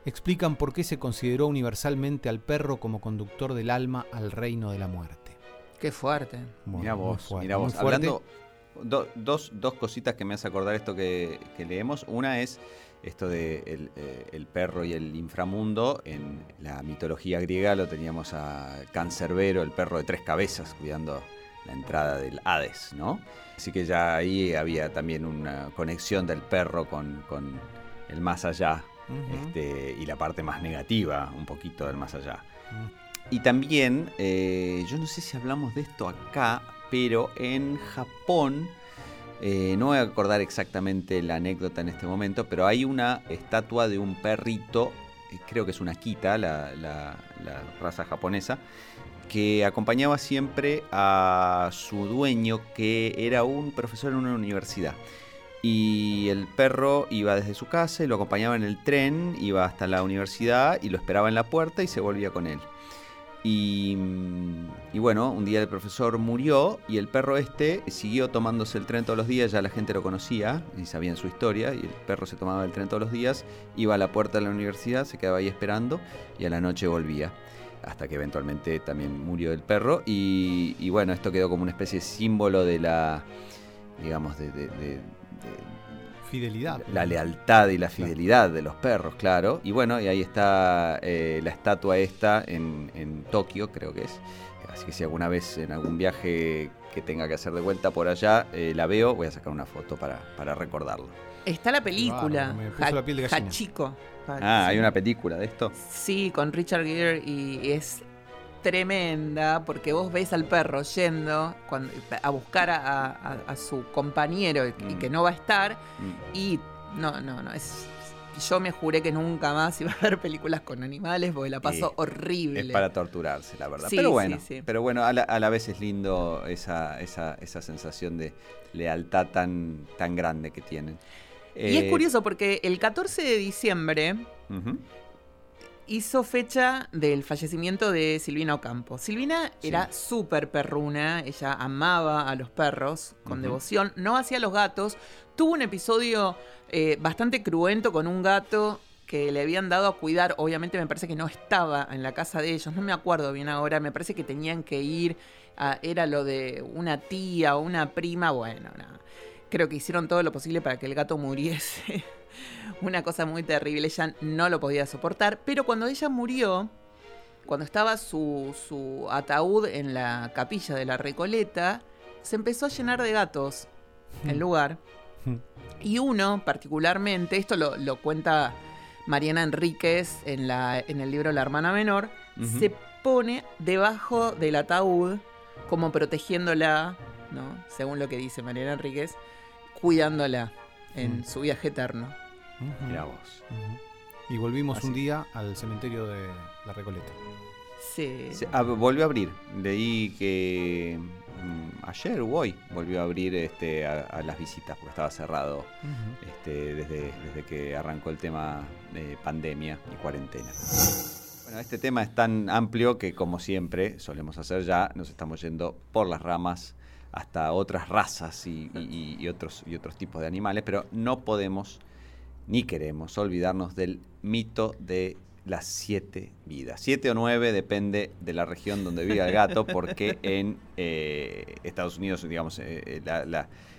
explican por qué se consideró universalmente al perro como conductor del alma al reino de la muerte. Qué fuerte. mira vos, mira vos. Hablando, dos, dos, cositas que me hace acordar esto que, leemos. Una es esto de eh, el, perro y el inframundo. En la mitología griega lo teníamos a Cancerbero, el perro de tres cabezas, cuidando la entrada del Hades, ¿no? Así que ya ahí había también una conexión del perro con, el más allá este, y la parte más negativa, un poquito del más allá. Y también, eh, yo no sé si hablamos de esto acá, pero en Japón, eh, no voy a acordar exactamente la anécdota en este momento, pero hay una estatua de un perrito, eh, creo que es una Kita, la, raza japonesa, que acompañaba siempre a su dueño, que era un profesor en una universidad. Y el perro iba desde su casa y lo acompañaba en el tren, iba hasta la universidad y lo esperaba en la puerta y se volvía con él. Y, bueno, un día el profesor murió y el perro este siguió tomándose el tren todos los días, ya la gente lo conocía y sabían su historia, y el perro se tomaba el tren todos los días, iba a la puerta de la universidad, se quedaba ahí esperando y a la noche volvía, hasta que eventualmente también murió el perro y, bueno, esto quedó como una especie de símbolo de la, digamos, de Fidelidad. La lealtad y la fidelidad de los perros, claro. Y bueno, y ahí está eh, la estatua esta en, Tokio, creo que es. Así que si alguna vez en algún viaje que tenga que hacer de vuelta por allá eh, la veo, voy a sacar una foto para, para recordarlo. Está la película. Hachiko. Ah, hay una película de esto. Sí, con Richard Gere y es tremenda porque vos ves al perro yendo a buscar a, su compañero y, mm. que no va a estar mm. y no, no, no, es... Yo me juré que nunca más iba a ver películas con animales porque la paso horrible. Es para torturarse, la verdad. pero bueno, pero bueno a la, vez es lindo esa, esa, esa sensación de lealtad tan, tan grande que tienen. Y es eh, curioso porque el 14 de diciembre hizo fecha del fallecimiento de Silvina Ocampo. Silvina era súper perruna, ella amaba a los perros con devoción, no hacía los gatos. Tuvo un episodio eh, bastante cruento con un gato que le habían dado a cuidar. Obviamente me parece que no estaba en la casa de ellos, no me acuerdo bien ahora, me parece que tenían que ir, a, era lo de una tía o una prima, bueno, creo que hicieron todo lo posible para que el gato muriese. (laughs) una cosa muy terrible, ella no lo podía soportar, pero cuando ella murió, cuando estaba su, su ataúd en la capilla de la Recoleta, se empezó a llenar de gatos el hmm. lugar. Hmm. Y uno particularmente, esto lo, cuenta Mariana Enríquez en, la, en el libro La hermana menor, se pone debajo del ataúd como protegiéndola, ¿no? según lo que dice Mariana Enríquez, cuidándola en hmm. su viaje eterno. Y volvimos un día al cementerio de La Recoleta. Sí. Ah, volvió a abrir. Leí que mm, ayer o hoy volvió a abrir este, a, las visitas porque estaba cerrado este, desde, desde que arrancó el tema de pandemia y cuarentena. Bueno, este tema es tan amplio que como siempre solemos hacer ya, nos estamos yendo por las ramas hasta otras razas y, otros, y otros tipos de animales, pero no podemos ni queremos olvidarnos del mito de las siete vidas. Siete o nueve depende de la región donde vive el gato, porque (laughs) en eh, Estados Unidos, digamos, eh,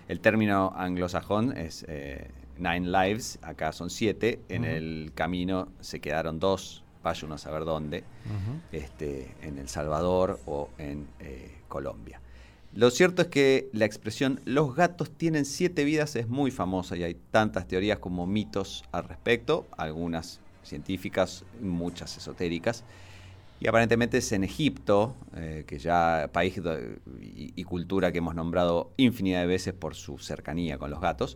el término anglosajón es eh, nine lives, acá son siete, en el camino se quedaron dos, vaya uno a saber dónde, este, en El Salvador o en Colombia. Lo cierto es que la expresión los gatos tienen siete vidas es muy famosa y hay tantas teorías como mitos al respecto, algunas científicas, muchas esotéricas. Y aparentemente es en Egipto, eh, que ya país y, cultura que hemos nombrado infinidad de veces por su cercanía con los gatos,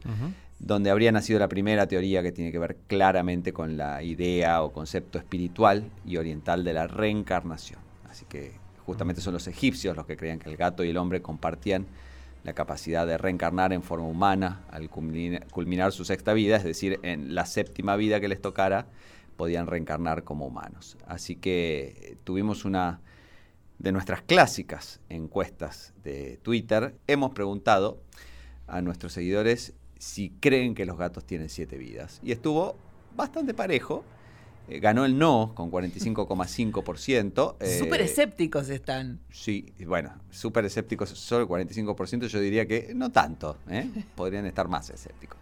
donde habría nacido la primera teoría que tiene que ver claramente con la idea o concepto espiritual y oriental de la reencarnación. Así que Justamente son los egipcios los que creían que el gato y el hombre compartían la capacidad de reencarnar en forma humana al culminar su sexta vida, es decir, en la séptima vida que les tocara, podían reencarnar como humanos. Así que eh, tuvimos una de nuestras clásicas encuestas de Twitter, hemos preguntado a nuestros seguidores si creen que los gatos tienen siete vidas. Y estuvo bastante parejo. Eh, ganó el no con 45,5%. (laughs) Eh, súper escépticos están. Sí, bueno, súper escépticos, solo el 45%, yo diría que no tanto, ¿eh? (laughs) podrían estar más escépticos.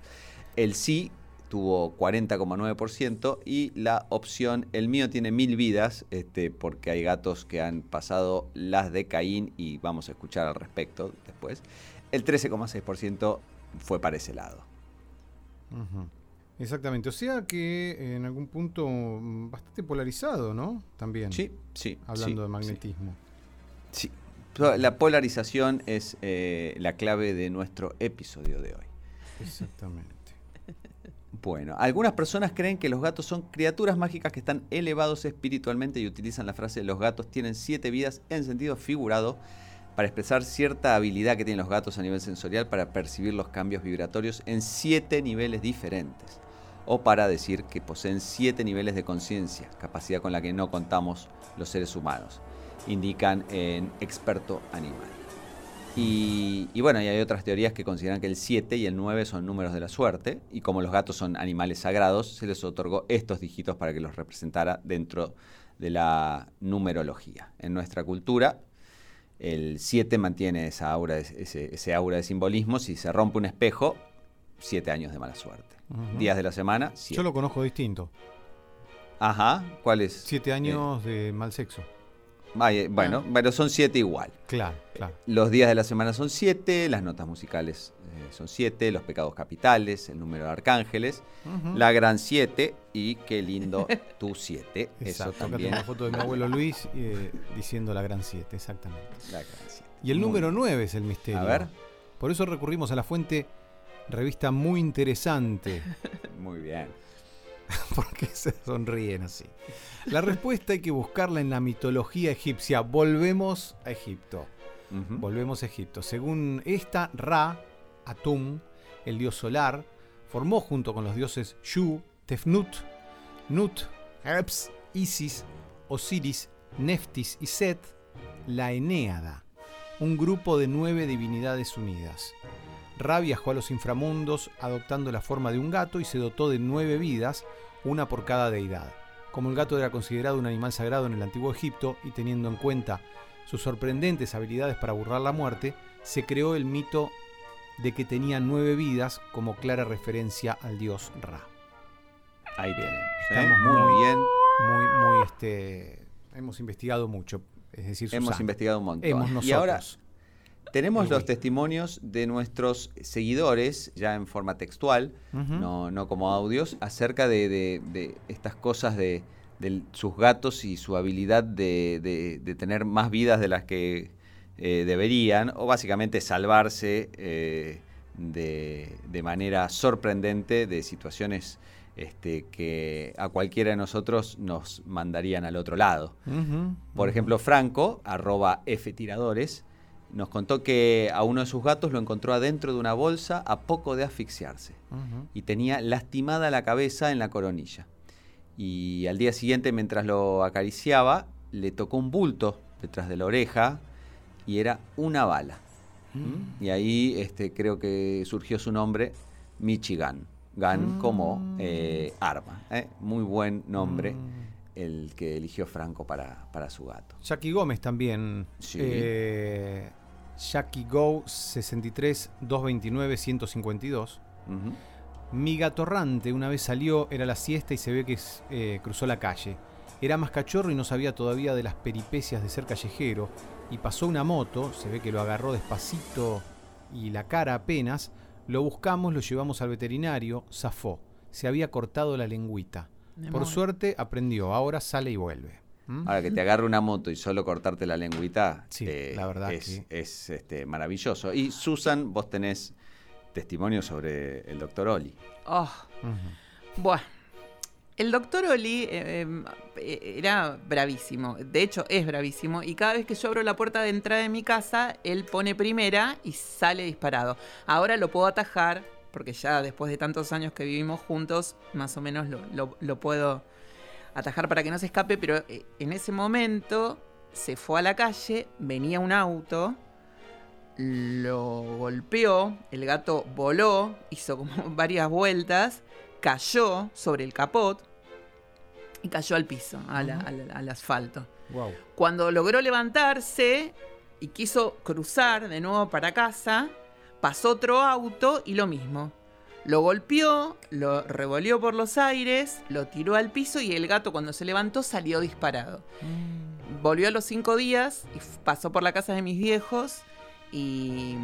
El sí tuvo 40,9% y la opción, el mío tiene mil vidas, este, porque hay gatos que han pasado las de Caín y vamos a escuchar al respecto después. El 13,6% fue para ese lado. Exactamente, o sea que en algún punto mm, bastante polarizado, ¿no? También. Sí, sí. Hablando de magnetismo. Sí. La polarización es eh, la clave de nuestro episodio de hoy. Exactamente. (laughs) Bueno, algunas personas creen que los gatos son criaturas mágicas que están elevados espiritualmente y utilizan la frase los gatos tienen siete vidas en sentido figurado para expresar cierta habilidad que tienen los gatos a nivel sensorial para percibir los cambios vibratorios en siete niveles diferentes o para decir que poseen siete niveles de conciencia, capacidad con la que no contamos los seres humanos, indican en experto animal. Y, bueno, hay otras teorías que consideran que el 7 y el 9 son números de la suerte, y como los gatos son animales sagrados, se les otorgó estos dígitos para que los representara dentro de la numerología. En nuestra cultura, el 7 mantiene esa aura, ese, ese aura de simbolismo. Si se rompe un espejo, 7 años de mala suerte días de la semana. Yo lo conozco distinto. Ajá, ¿cuál es? Siete años de mal sexo. bueno, ah. pero son siete igual. Claro, claro. Los días de la semana son siete, las notas musicales eh, son siete, los pecados capitales, el número de arcángeles, la gran siete y qué lindo (laughs) tu siete. Eso también. una foto de mi abuelo Luis eh, (laughs) diciendo la gran siete, exactamente. La gran siete. Y el número nueve es el misterio. A ver. Por eso recurrimos a la fuente Revista muy interesante. (laughs) Muy bien. (laughs) ¿Por qué se sonríen así? La respuesta hay que buscarla en la mitología egipcia. Volvemos a Egipto. Volvemos a Egipto. Según esta, Ra, Atum, el dios solar, formó junto con los dioses Shu, Tefnut, Nut, Herbs, Isis, Osiris, Neftis y Set la Enéada, un grupo de nueve divinidades unidas. Ra viajó a los inframundos adoptando la forma de un gato y se dotó de nueve vidas, una por cada deidad. Como el gato era considerado un animal sagrado en el antiguo Egipto y teniendo en cuenta sus sorprendentes habilidades para burlar la muerte, se creó el mito de que tenía nueve vidas como clara referencia al dios Ra. Ahí tenemos. ¿eh? Estamos muy bien. Muy, muy, este, hemos investigado mucho. Es decir, hemos investigado un montón. Hemos nosotros. Y ahora tenemos los testimonios de nuestros seguidores, ya en forma textual, no, como audios, acerca de, estas cosas de, sus gatos y su habilidad de, tener más vidas de las que eh, deberían, o básicamente salvarse eh, de, manera sorprendente de situaciones este, que a cualquiera de nosotros nos mandarían al otro lado. Por ejemplo, Franco, arroba F Tiradores, nos contó que a uno de sus gatos lo encontró adentro de una bolsa a poco de asfixiarse y tenía lastimada la cabeza en la coronilla. Y al día siguiente, mientras lo acariciaba, le tocó un bulto detrás de la oreja y era una bala. Mm. Y ahí este, creo que surgió su nombre, Michigan. Gun como mm. eh, arma. ¿eh? Muy buen nombre. Mm el que eligió Franco para, su gato. Jackie Gómez también. Sí. Eh, Jackie Go 63 229 152. Mi gatorrante una vez salió, era la siesta y se ve que eh, cruzó la calle. Era más cachorro y no sabía todavía de las peripecias de ser callejero. Y pasó una moto, se ve que lo agarró despacito y la cara apenas. Lo buscamos, lo llevamos al veterinario, zafó. Se había cortado la lengüita. Por suerte aprendió, ahora sale y vuelve. ¿Mm? Ahora que te agarre una moto y solo cortarte la lengüita, eh, la verdad es, es este, maravilloso. Y Susan, vos tenés testimonio sobre el doctor Oli. Oh. Bueno, el doctor Oli eh, eh, era bravísimo. De hecho, es bravísimo. Y cada vez que yo abro la puerta de entrada de mi casa, él pone primera y sale disparado. Ahora lo puedo atajar porque ya después de tantos años que vivimos juntos, más o menos lo, puedo atajar para que no se escape, pero eh, en ese momento se fue a la calle, venía un auto, lo golpeó, el gato voló, hizo como (laughs) varias vueltas, cayó sobre el capot y cayó al piso, al, asfalto. Cuando logró levantarse y quiso cruzar de nuevo para casa, Pasó otro auto y lo mismo. Lo golpeó, lo revolvió por los aires, lo tiró al piso y el gato cuando se levantó salió disparado. Mm. Volvió a los cinco días y pasó por la casa de mis viejos y,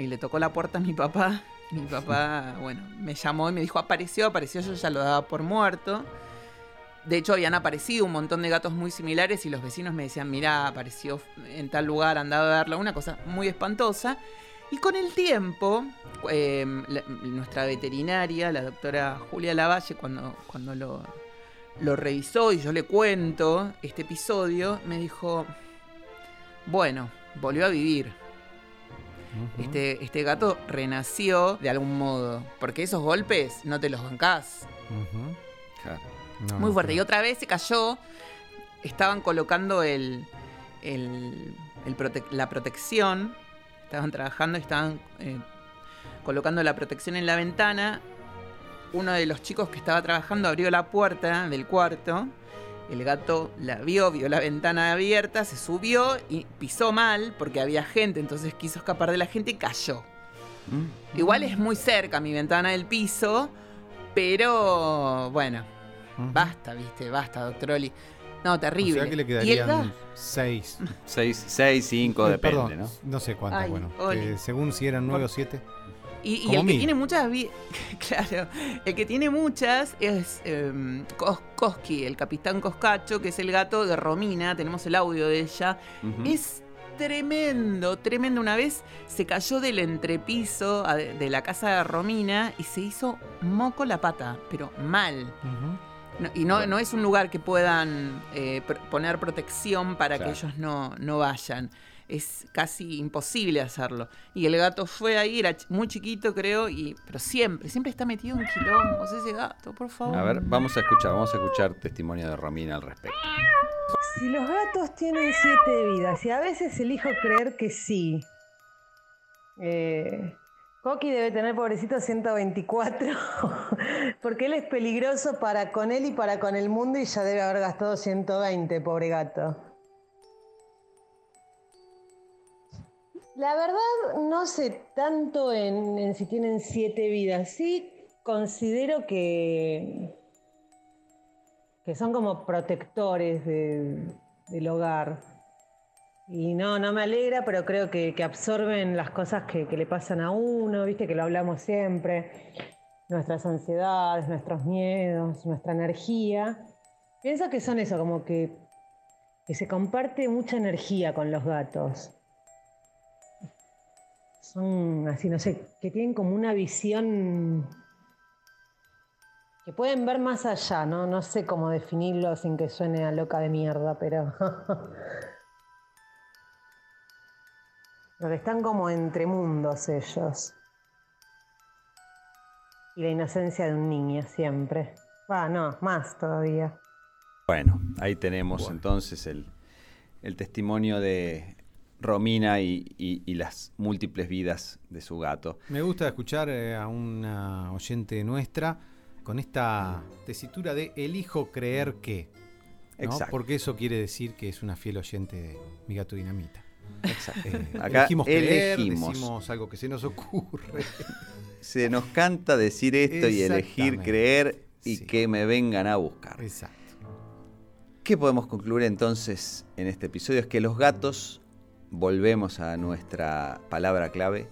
y le tocó la puerta a mi papá. (laughs) Mi papá, bueno, me llamó y me dijo, apareció, apareció, yo ya lo daba por muerto. De hecho, habían aparecido un montón de gatos muy similares y los vecinos me decían, mira, apareció en tal lugar, andaba a verlo, una cosa muy espantosa. Y con el tiempo, em, nuestra veterinaria, la doctora Julia Lavalle, cuando, cuando lo, lo revisó y yo le cuento este episodio, me dijo, bueno, volvió a vivir. este, este gato renació de algún modo, porque esos golpes no te los bancás. Muy fuerte. Y otra vez se cayó, estaban colocando el, el, la protección estaban trabajando y estaban eh, colocando la protección en la ventana. Uno de los chicos que estaba trabajando abrió la puerta del cuarto. El gato la vio, vio la ventana abierta, se subió y pisó mal porque había gente, entonces quiso escapar de la gente y cayó. Mm. Igual es muy cerca mi ventana del piso, pero bueno, basta, viste, basta, doctor Oli. No, terrible. O sea que le quedarían seis. Seis, seis, cinco, eh, depende, ¿no? No sé cuánto, bueno. según si eran nueve o siete. Y, el que tiene muchas, (laughs) claro, el que tiene muchas es eh, Koski, el capitán Coscacho, que es el gato de Romina, tenemos el audio de ella. Es tremendo, tremendo. Una vez se cayó del entrepiso de la casa de Romina y se hizo moco la pata, pero mal y no, no, es un lugar que puedan eh, poner protección para que ellos no, no vayan. Es casi imposible hacerlo. Y el gato fue ahí, era muy chiquito, creo, y pero siempre, siempre está metido en quilombos ese gato, por favor. A ver, vamos a escuchar, vamos a escuchar testimonio de Romina al respecto. Si los gatos tienen siete vidas, y a veces elijo creer que sí. Eh, Coqui debe tener, pobrecito, 124, (laughs) porque él es peligroso para con él y para con el mundo y ya debe haber gastado 120, pobre gato. La verdad, no sé tanto en, si tienen siete vidas. Sí considero que, que son como protectores del hogar. Y no, no me alegra, pero creo que, absorben las cosas que, le pasan a uno, viste que lo hablamos siempre, nuestras ansiedades, nuestros miedos, nuestra energía. Pienso que son eso, como que, que se comparte mucha energía con los gatos. Son así, no sé, que tienen como una visión que pueden ver más allá, ¿no? No sé cómo definirlo sin que suene a loca de mierda, pero (laughs) Porque están como entre mundos ellos. Y la inocencia de un niño siempre. Va, no, más todavía. Bueno, ahí tenemos entonces el, testimonio de Romina y, las múltiples vidas de su gato. Me gusta escuchar eh, a una oyente nuestra con esta tesitura de elijo creer que. Exacto. Porque eso quiere decir que es una fiel oyente de mi gato dinamita. Exacto. Eh, Acá elegimos, creer, decimos algo que se nos ocurre. (laughs) Se nos canta decir esto y elegir creer y que me vengan a buscar. Exacto. ¿Qué podemos concluir entonces en este episodio? Es que los gatos, volvemos a nuestra palabra clave,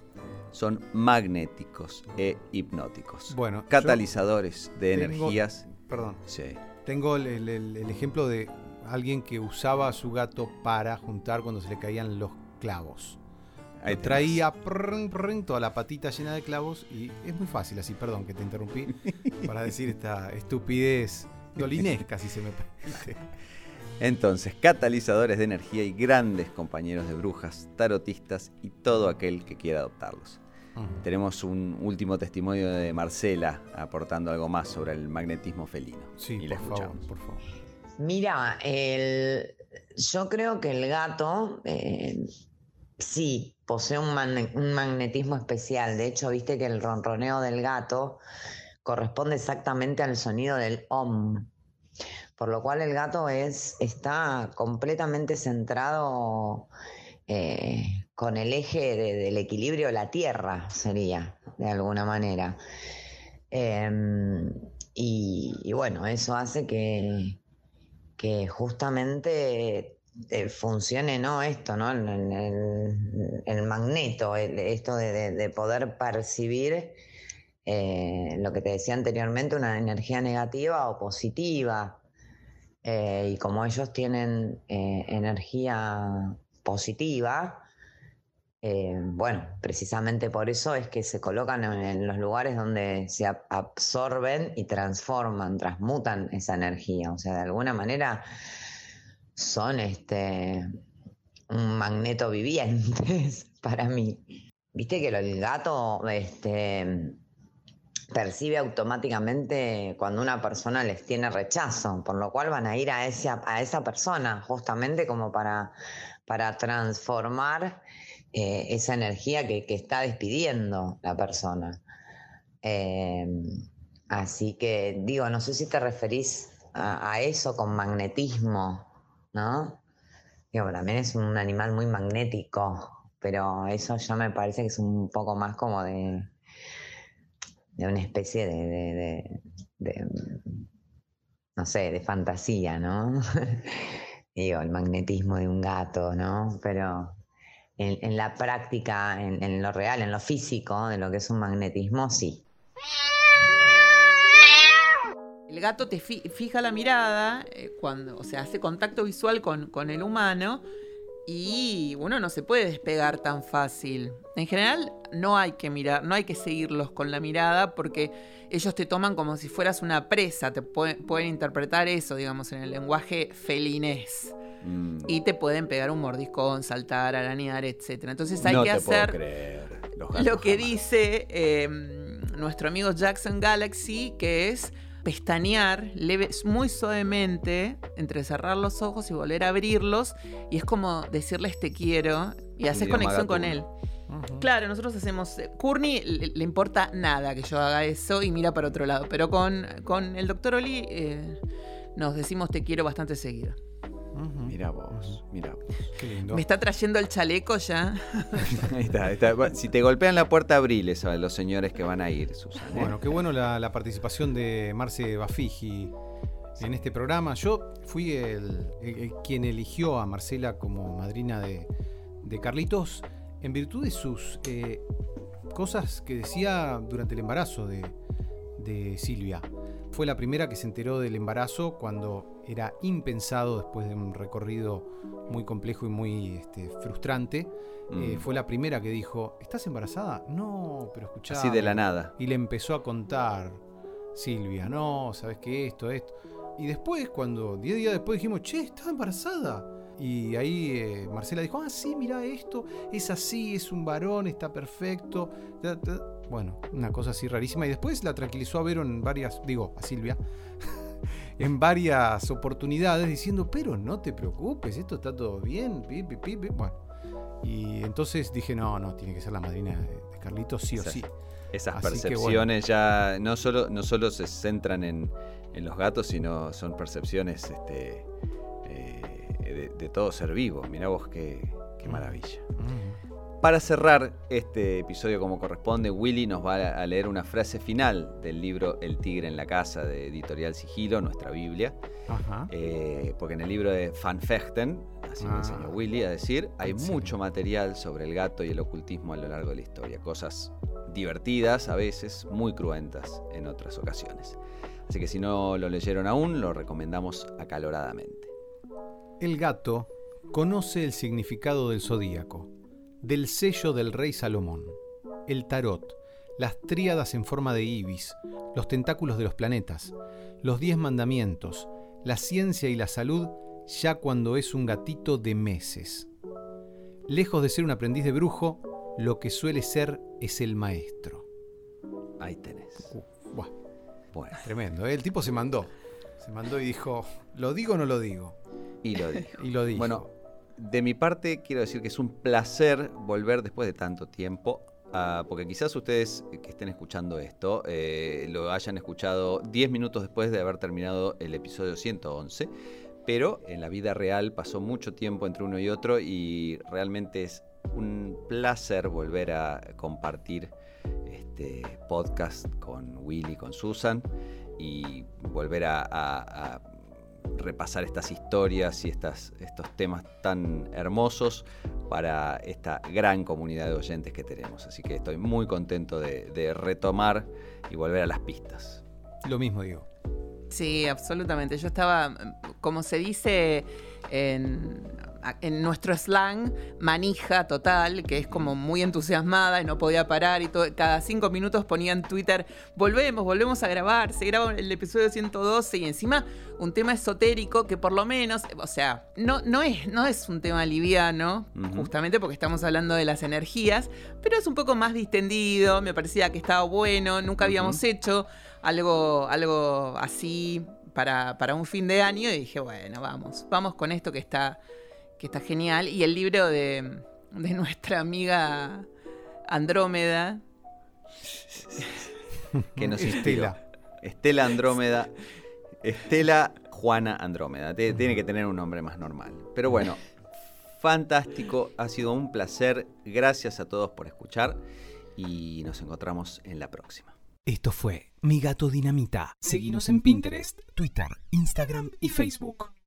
son magnéticos e hipnóticos. Bueno, catalizadores de energías. Perdón. Tengo el, ejemplo de alguien que usaba a su gato para juntar cuando se le caían los clavos. Ahí traía toda la patita llena de clavos y es muy fácil así, perdón que te interrumpí, (laughs) para decir esta estupidez dolinesca, si se me permite. Entonces, catalizadores de energía y grandes compañeros de brujas, tarotistas y todo aquel que quiera adoptarlos. Tenemos un último testimonio de Marcela aportando algo más sobre el magnetismo felino. Sí, y la escuchamos. por favor. Mira, yo creo que el gato eh, sí posee un, magnetismo especial. De hecho, viste que el ronroneo del gato corresponde exactamente al sonido del om por lo cual el gato es, está completamente centrado eh, con el eje del equilibrio de la tierra, sería, de alguna manera. Em, y, bueno, eso hace que, que justamente eh, funcione ¿no? esto, ¿no? El, magneto, esto de, poder percibir eh, lo que te decía anteriormente, una energía negativa o positiva. Eh, y como ellos tienen energía positiva, eh, bueno, precisamente por eso es que se colocan en, los lugares donde se absorben y transforman, transmutan esa energía. O sea, de alguna manera son este un magneto vivientes (laughs) para mí. Viste que el gato este, percibe automáticamente cuando una persona les tiene rechazo, por lo cual van a ir a, a esa persona justamente como para, para transformar eh, esa energía que, está despidiendo la persona. Em, así que digo, no sé si te referís a, eso con magnetismo, ¿no? Digo, también es un animal muy magnético, pero eso ya me parece que es un poco más como de de una especie de, no sé, de fantasía, ¿no? (laughs) Digo, el magnetismo de un gato, ¿no? Pero en, la práctica, en, lo real, en lo físico, de lo que es un magnetismo, sí. El gato te fija la mirada, eh, cuando, o sea, hace contacto visual con, el humano y uno no se puede despegar tan fácil. En general no hay que mirar, no hay que seguirlos con la mirada porque ellos te toman como si fueras una presa, te pueden interpretar eso, digamos, en el lenguaje felinés. Mm. Y te pueden pegar un mordiscón, saltar, arañar, etc. Entonces hay que hacer lo que dice em, nuestro amigo Jackson Galaxy, que es pestañear leve, muy suavemente, entre cerrar los ojos y volver a abrirlos, y es como decirles te quiero, y haces conexión con él. Claro, nosotros hacemos. Eh, Courtney le, importa nada que yo haga eso y mira para otro lado. Pero con, con el doctor Oli eh, nos decimos te quiero bastante seguido. Mira vos, mira vos. Qué lindo. Me está trayendo el chaleco ya. (laughs) ahí está, Si te golpean la puerta, abriles a los señores que van a ir, Susana. ¿eh? Bueno, qué bueno la, participación de Marce Bafigi en este programa. Yo fui el, quien eligió a Marcela como madrina de, Carlitos en virtud de sus eh, cosas que decía durante el embarazo de, de Silvia. Fue la primera que se enteró del embarazo cuando era impensado después de un recorrido muy complejo y muy este, frustrante. Eh, mm. fue la primera que dijo, ¿estás embarazada? No, pero escuchá. Así de la nada. Y le empezó a contar, Silvia, no, ¿sabes qué? Esto, esto. Y después, cuando 10 días después dijimos, che, estaba embarazada. Y ahí eh, Marcela dijo, ah, sí, mira esto, es así, es un varón, está perfecto. Bueno, una cosa así rarísima. Y después la tranquilizó a Vero en varias, digo, a Silvia, (laughs) en varias oportunidades diciendo, pero no te preocupes, esto está todo bien. Bueno, y entonces dije, no, no, tiene que ser la madrina de Carlitos sí o sí. Esas percepciones ya no solo, no solo se centran en, los gatos, sino son percepciones este, eh, de, todo ser vivo. Mirá vos qué, qué mm. maravilla. Mm. Para cerrar este episodio como corresponde, Willy nos va a leer una frase final del libro El tigre en la casa de Editorial Sigilo, nuestra Biblia. Eh, porque en el libro de Van Fechten, así me enseñó ah. Willy a decir, hay mucho material sobre el gato y el ocultismo a lo largo de la historia. Cosas divertidas a veces, muy cruentas en otras ocasiones. Así que si no lo leyeron aún, lo recomendamos acaloradamente. El gato conoce el significado del zodíaco, del sello del rey Salomón, el tarot, las tríadas en forma de ibis, los tentáculos de los planetas, los diez mandamientos, la ciencia y la salud ya cuando es un gatito de meses. Lejos de ser un aprendiz de brujo, lo que suele ser es el maestro. Ahí tenés. Uh, bueno. Tremendo. ¿eh? El tipo se mandó. Se mandó y dijo, ¿lo digo o no lo digo? Y lo dijo. (laughs) y lo dijo. Bueno, de mi parte quiero decir que es un placer volver después de tanto tiempo. porque quizás ustedes que estén escuchando esto eh, lo hayan escuchado 10 minutos después de haber terminado el episodio 111, pero en la vida real pasó mucho tiempo entre uno y otro y realmente es un placer volver a compartir este podcast con Willy, con Susan y volver a, repasar estas historias y estas, estos temas tan hermosos para esta gran comunidad de oyentes que tenemos. Así que estoy muy contento de, de retomar y volver a las pistas. Lo mismo digo. Sí, absolutamente. Yo estaba, como se dice en en nuestro slang, manija total, que es como muy entusiasmada y no podía parar y todo, cada cinco minutos ponía en Twitter, volvemos, volvemos a grabar, se graba el episodio 112 y encima un tema esotérico que por lo menos, o sea, no, no, es, no es un tema liviano, justamente porque estamos hablando de las energías, pero es un poco más distendido, me parecía que estaba bueno, nunca habíamos hecho algo, algo así para, para un fin de año y dije, bueno, vamos, vamos con esto que está que está genial, y el libro de, nuestra amiga Andrómeda. que nos Estela. Estela Andrómeda. Estela Juana Andrómeda. Tiene que tener un nombre más normal. Pero bueno, fantástico. Ha sido un placer. Gracias a todos por escuchar. Y nos encontramos en la próxima. Esto fue Mi Gato Dinamita. Seguimos en Pinterest, Twitter, Instagram y Facebook.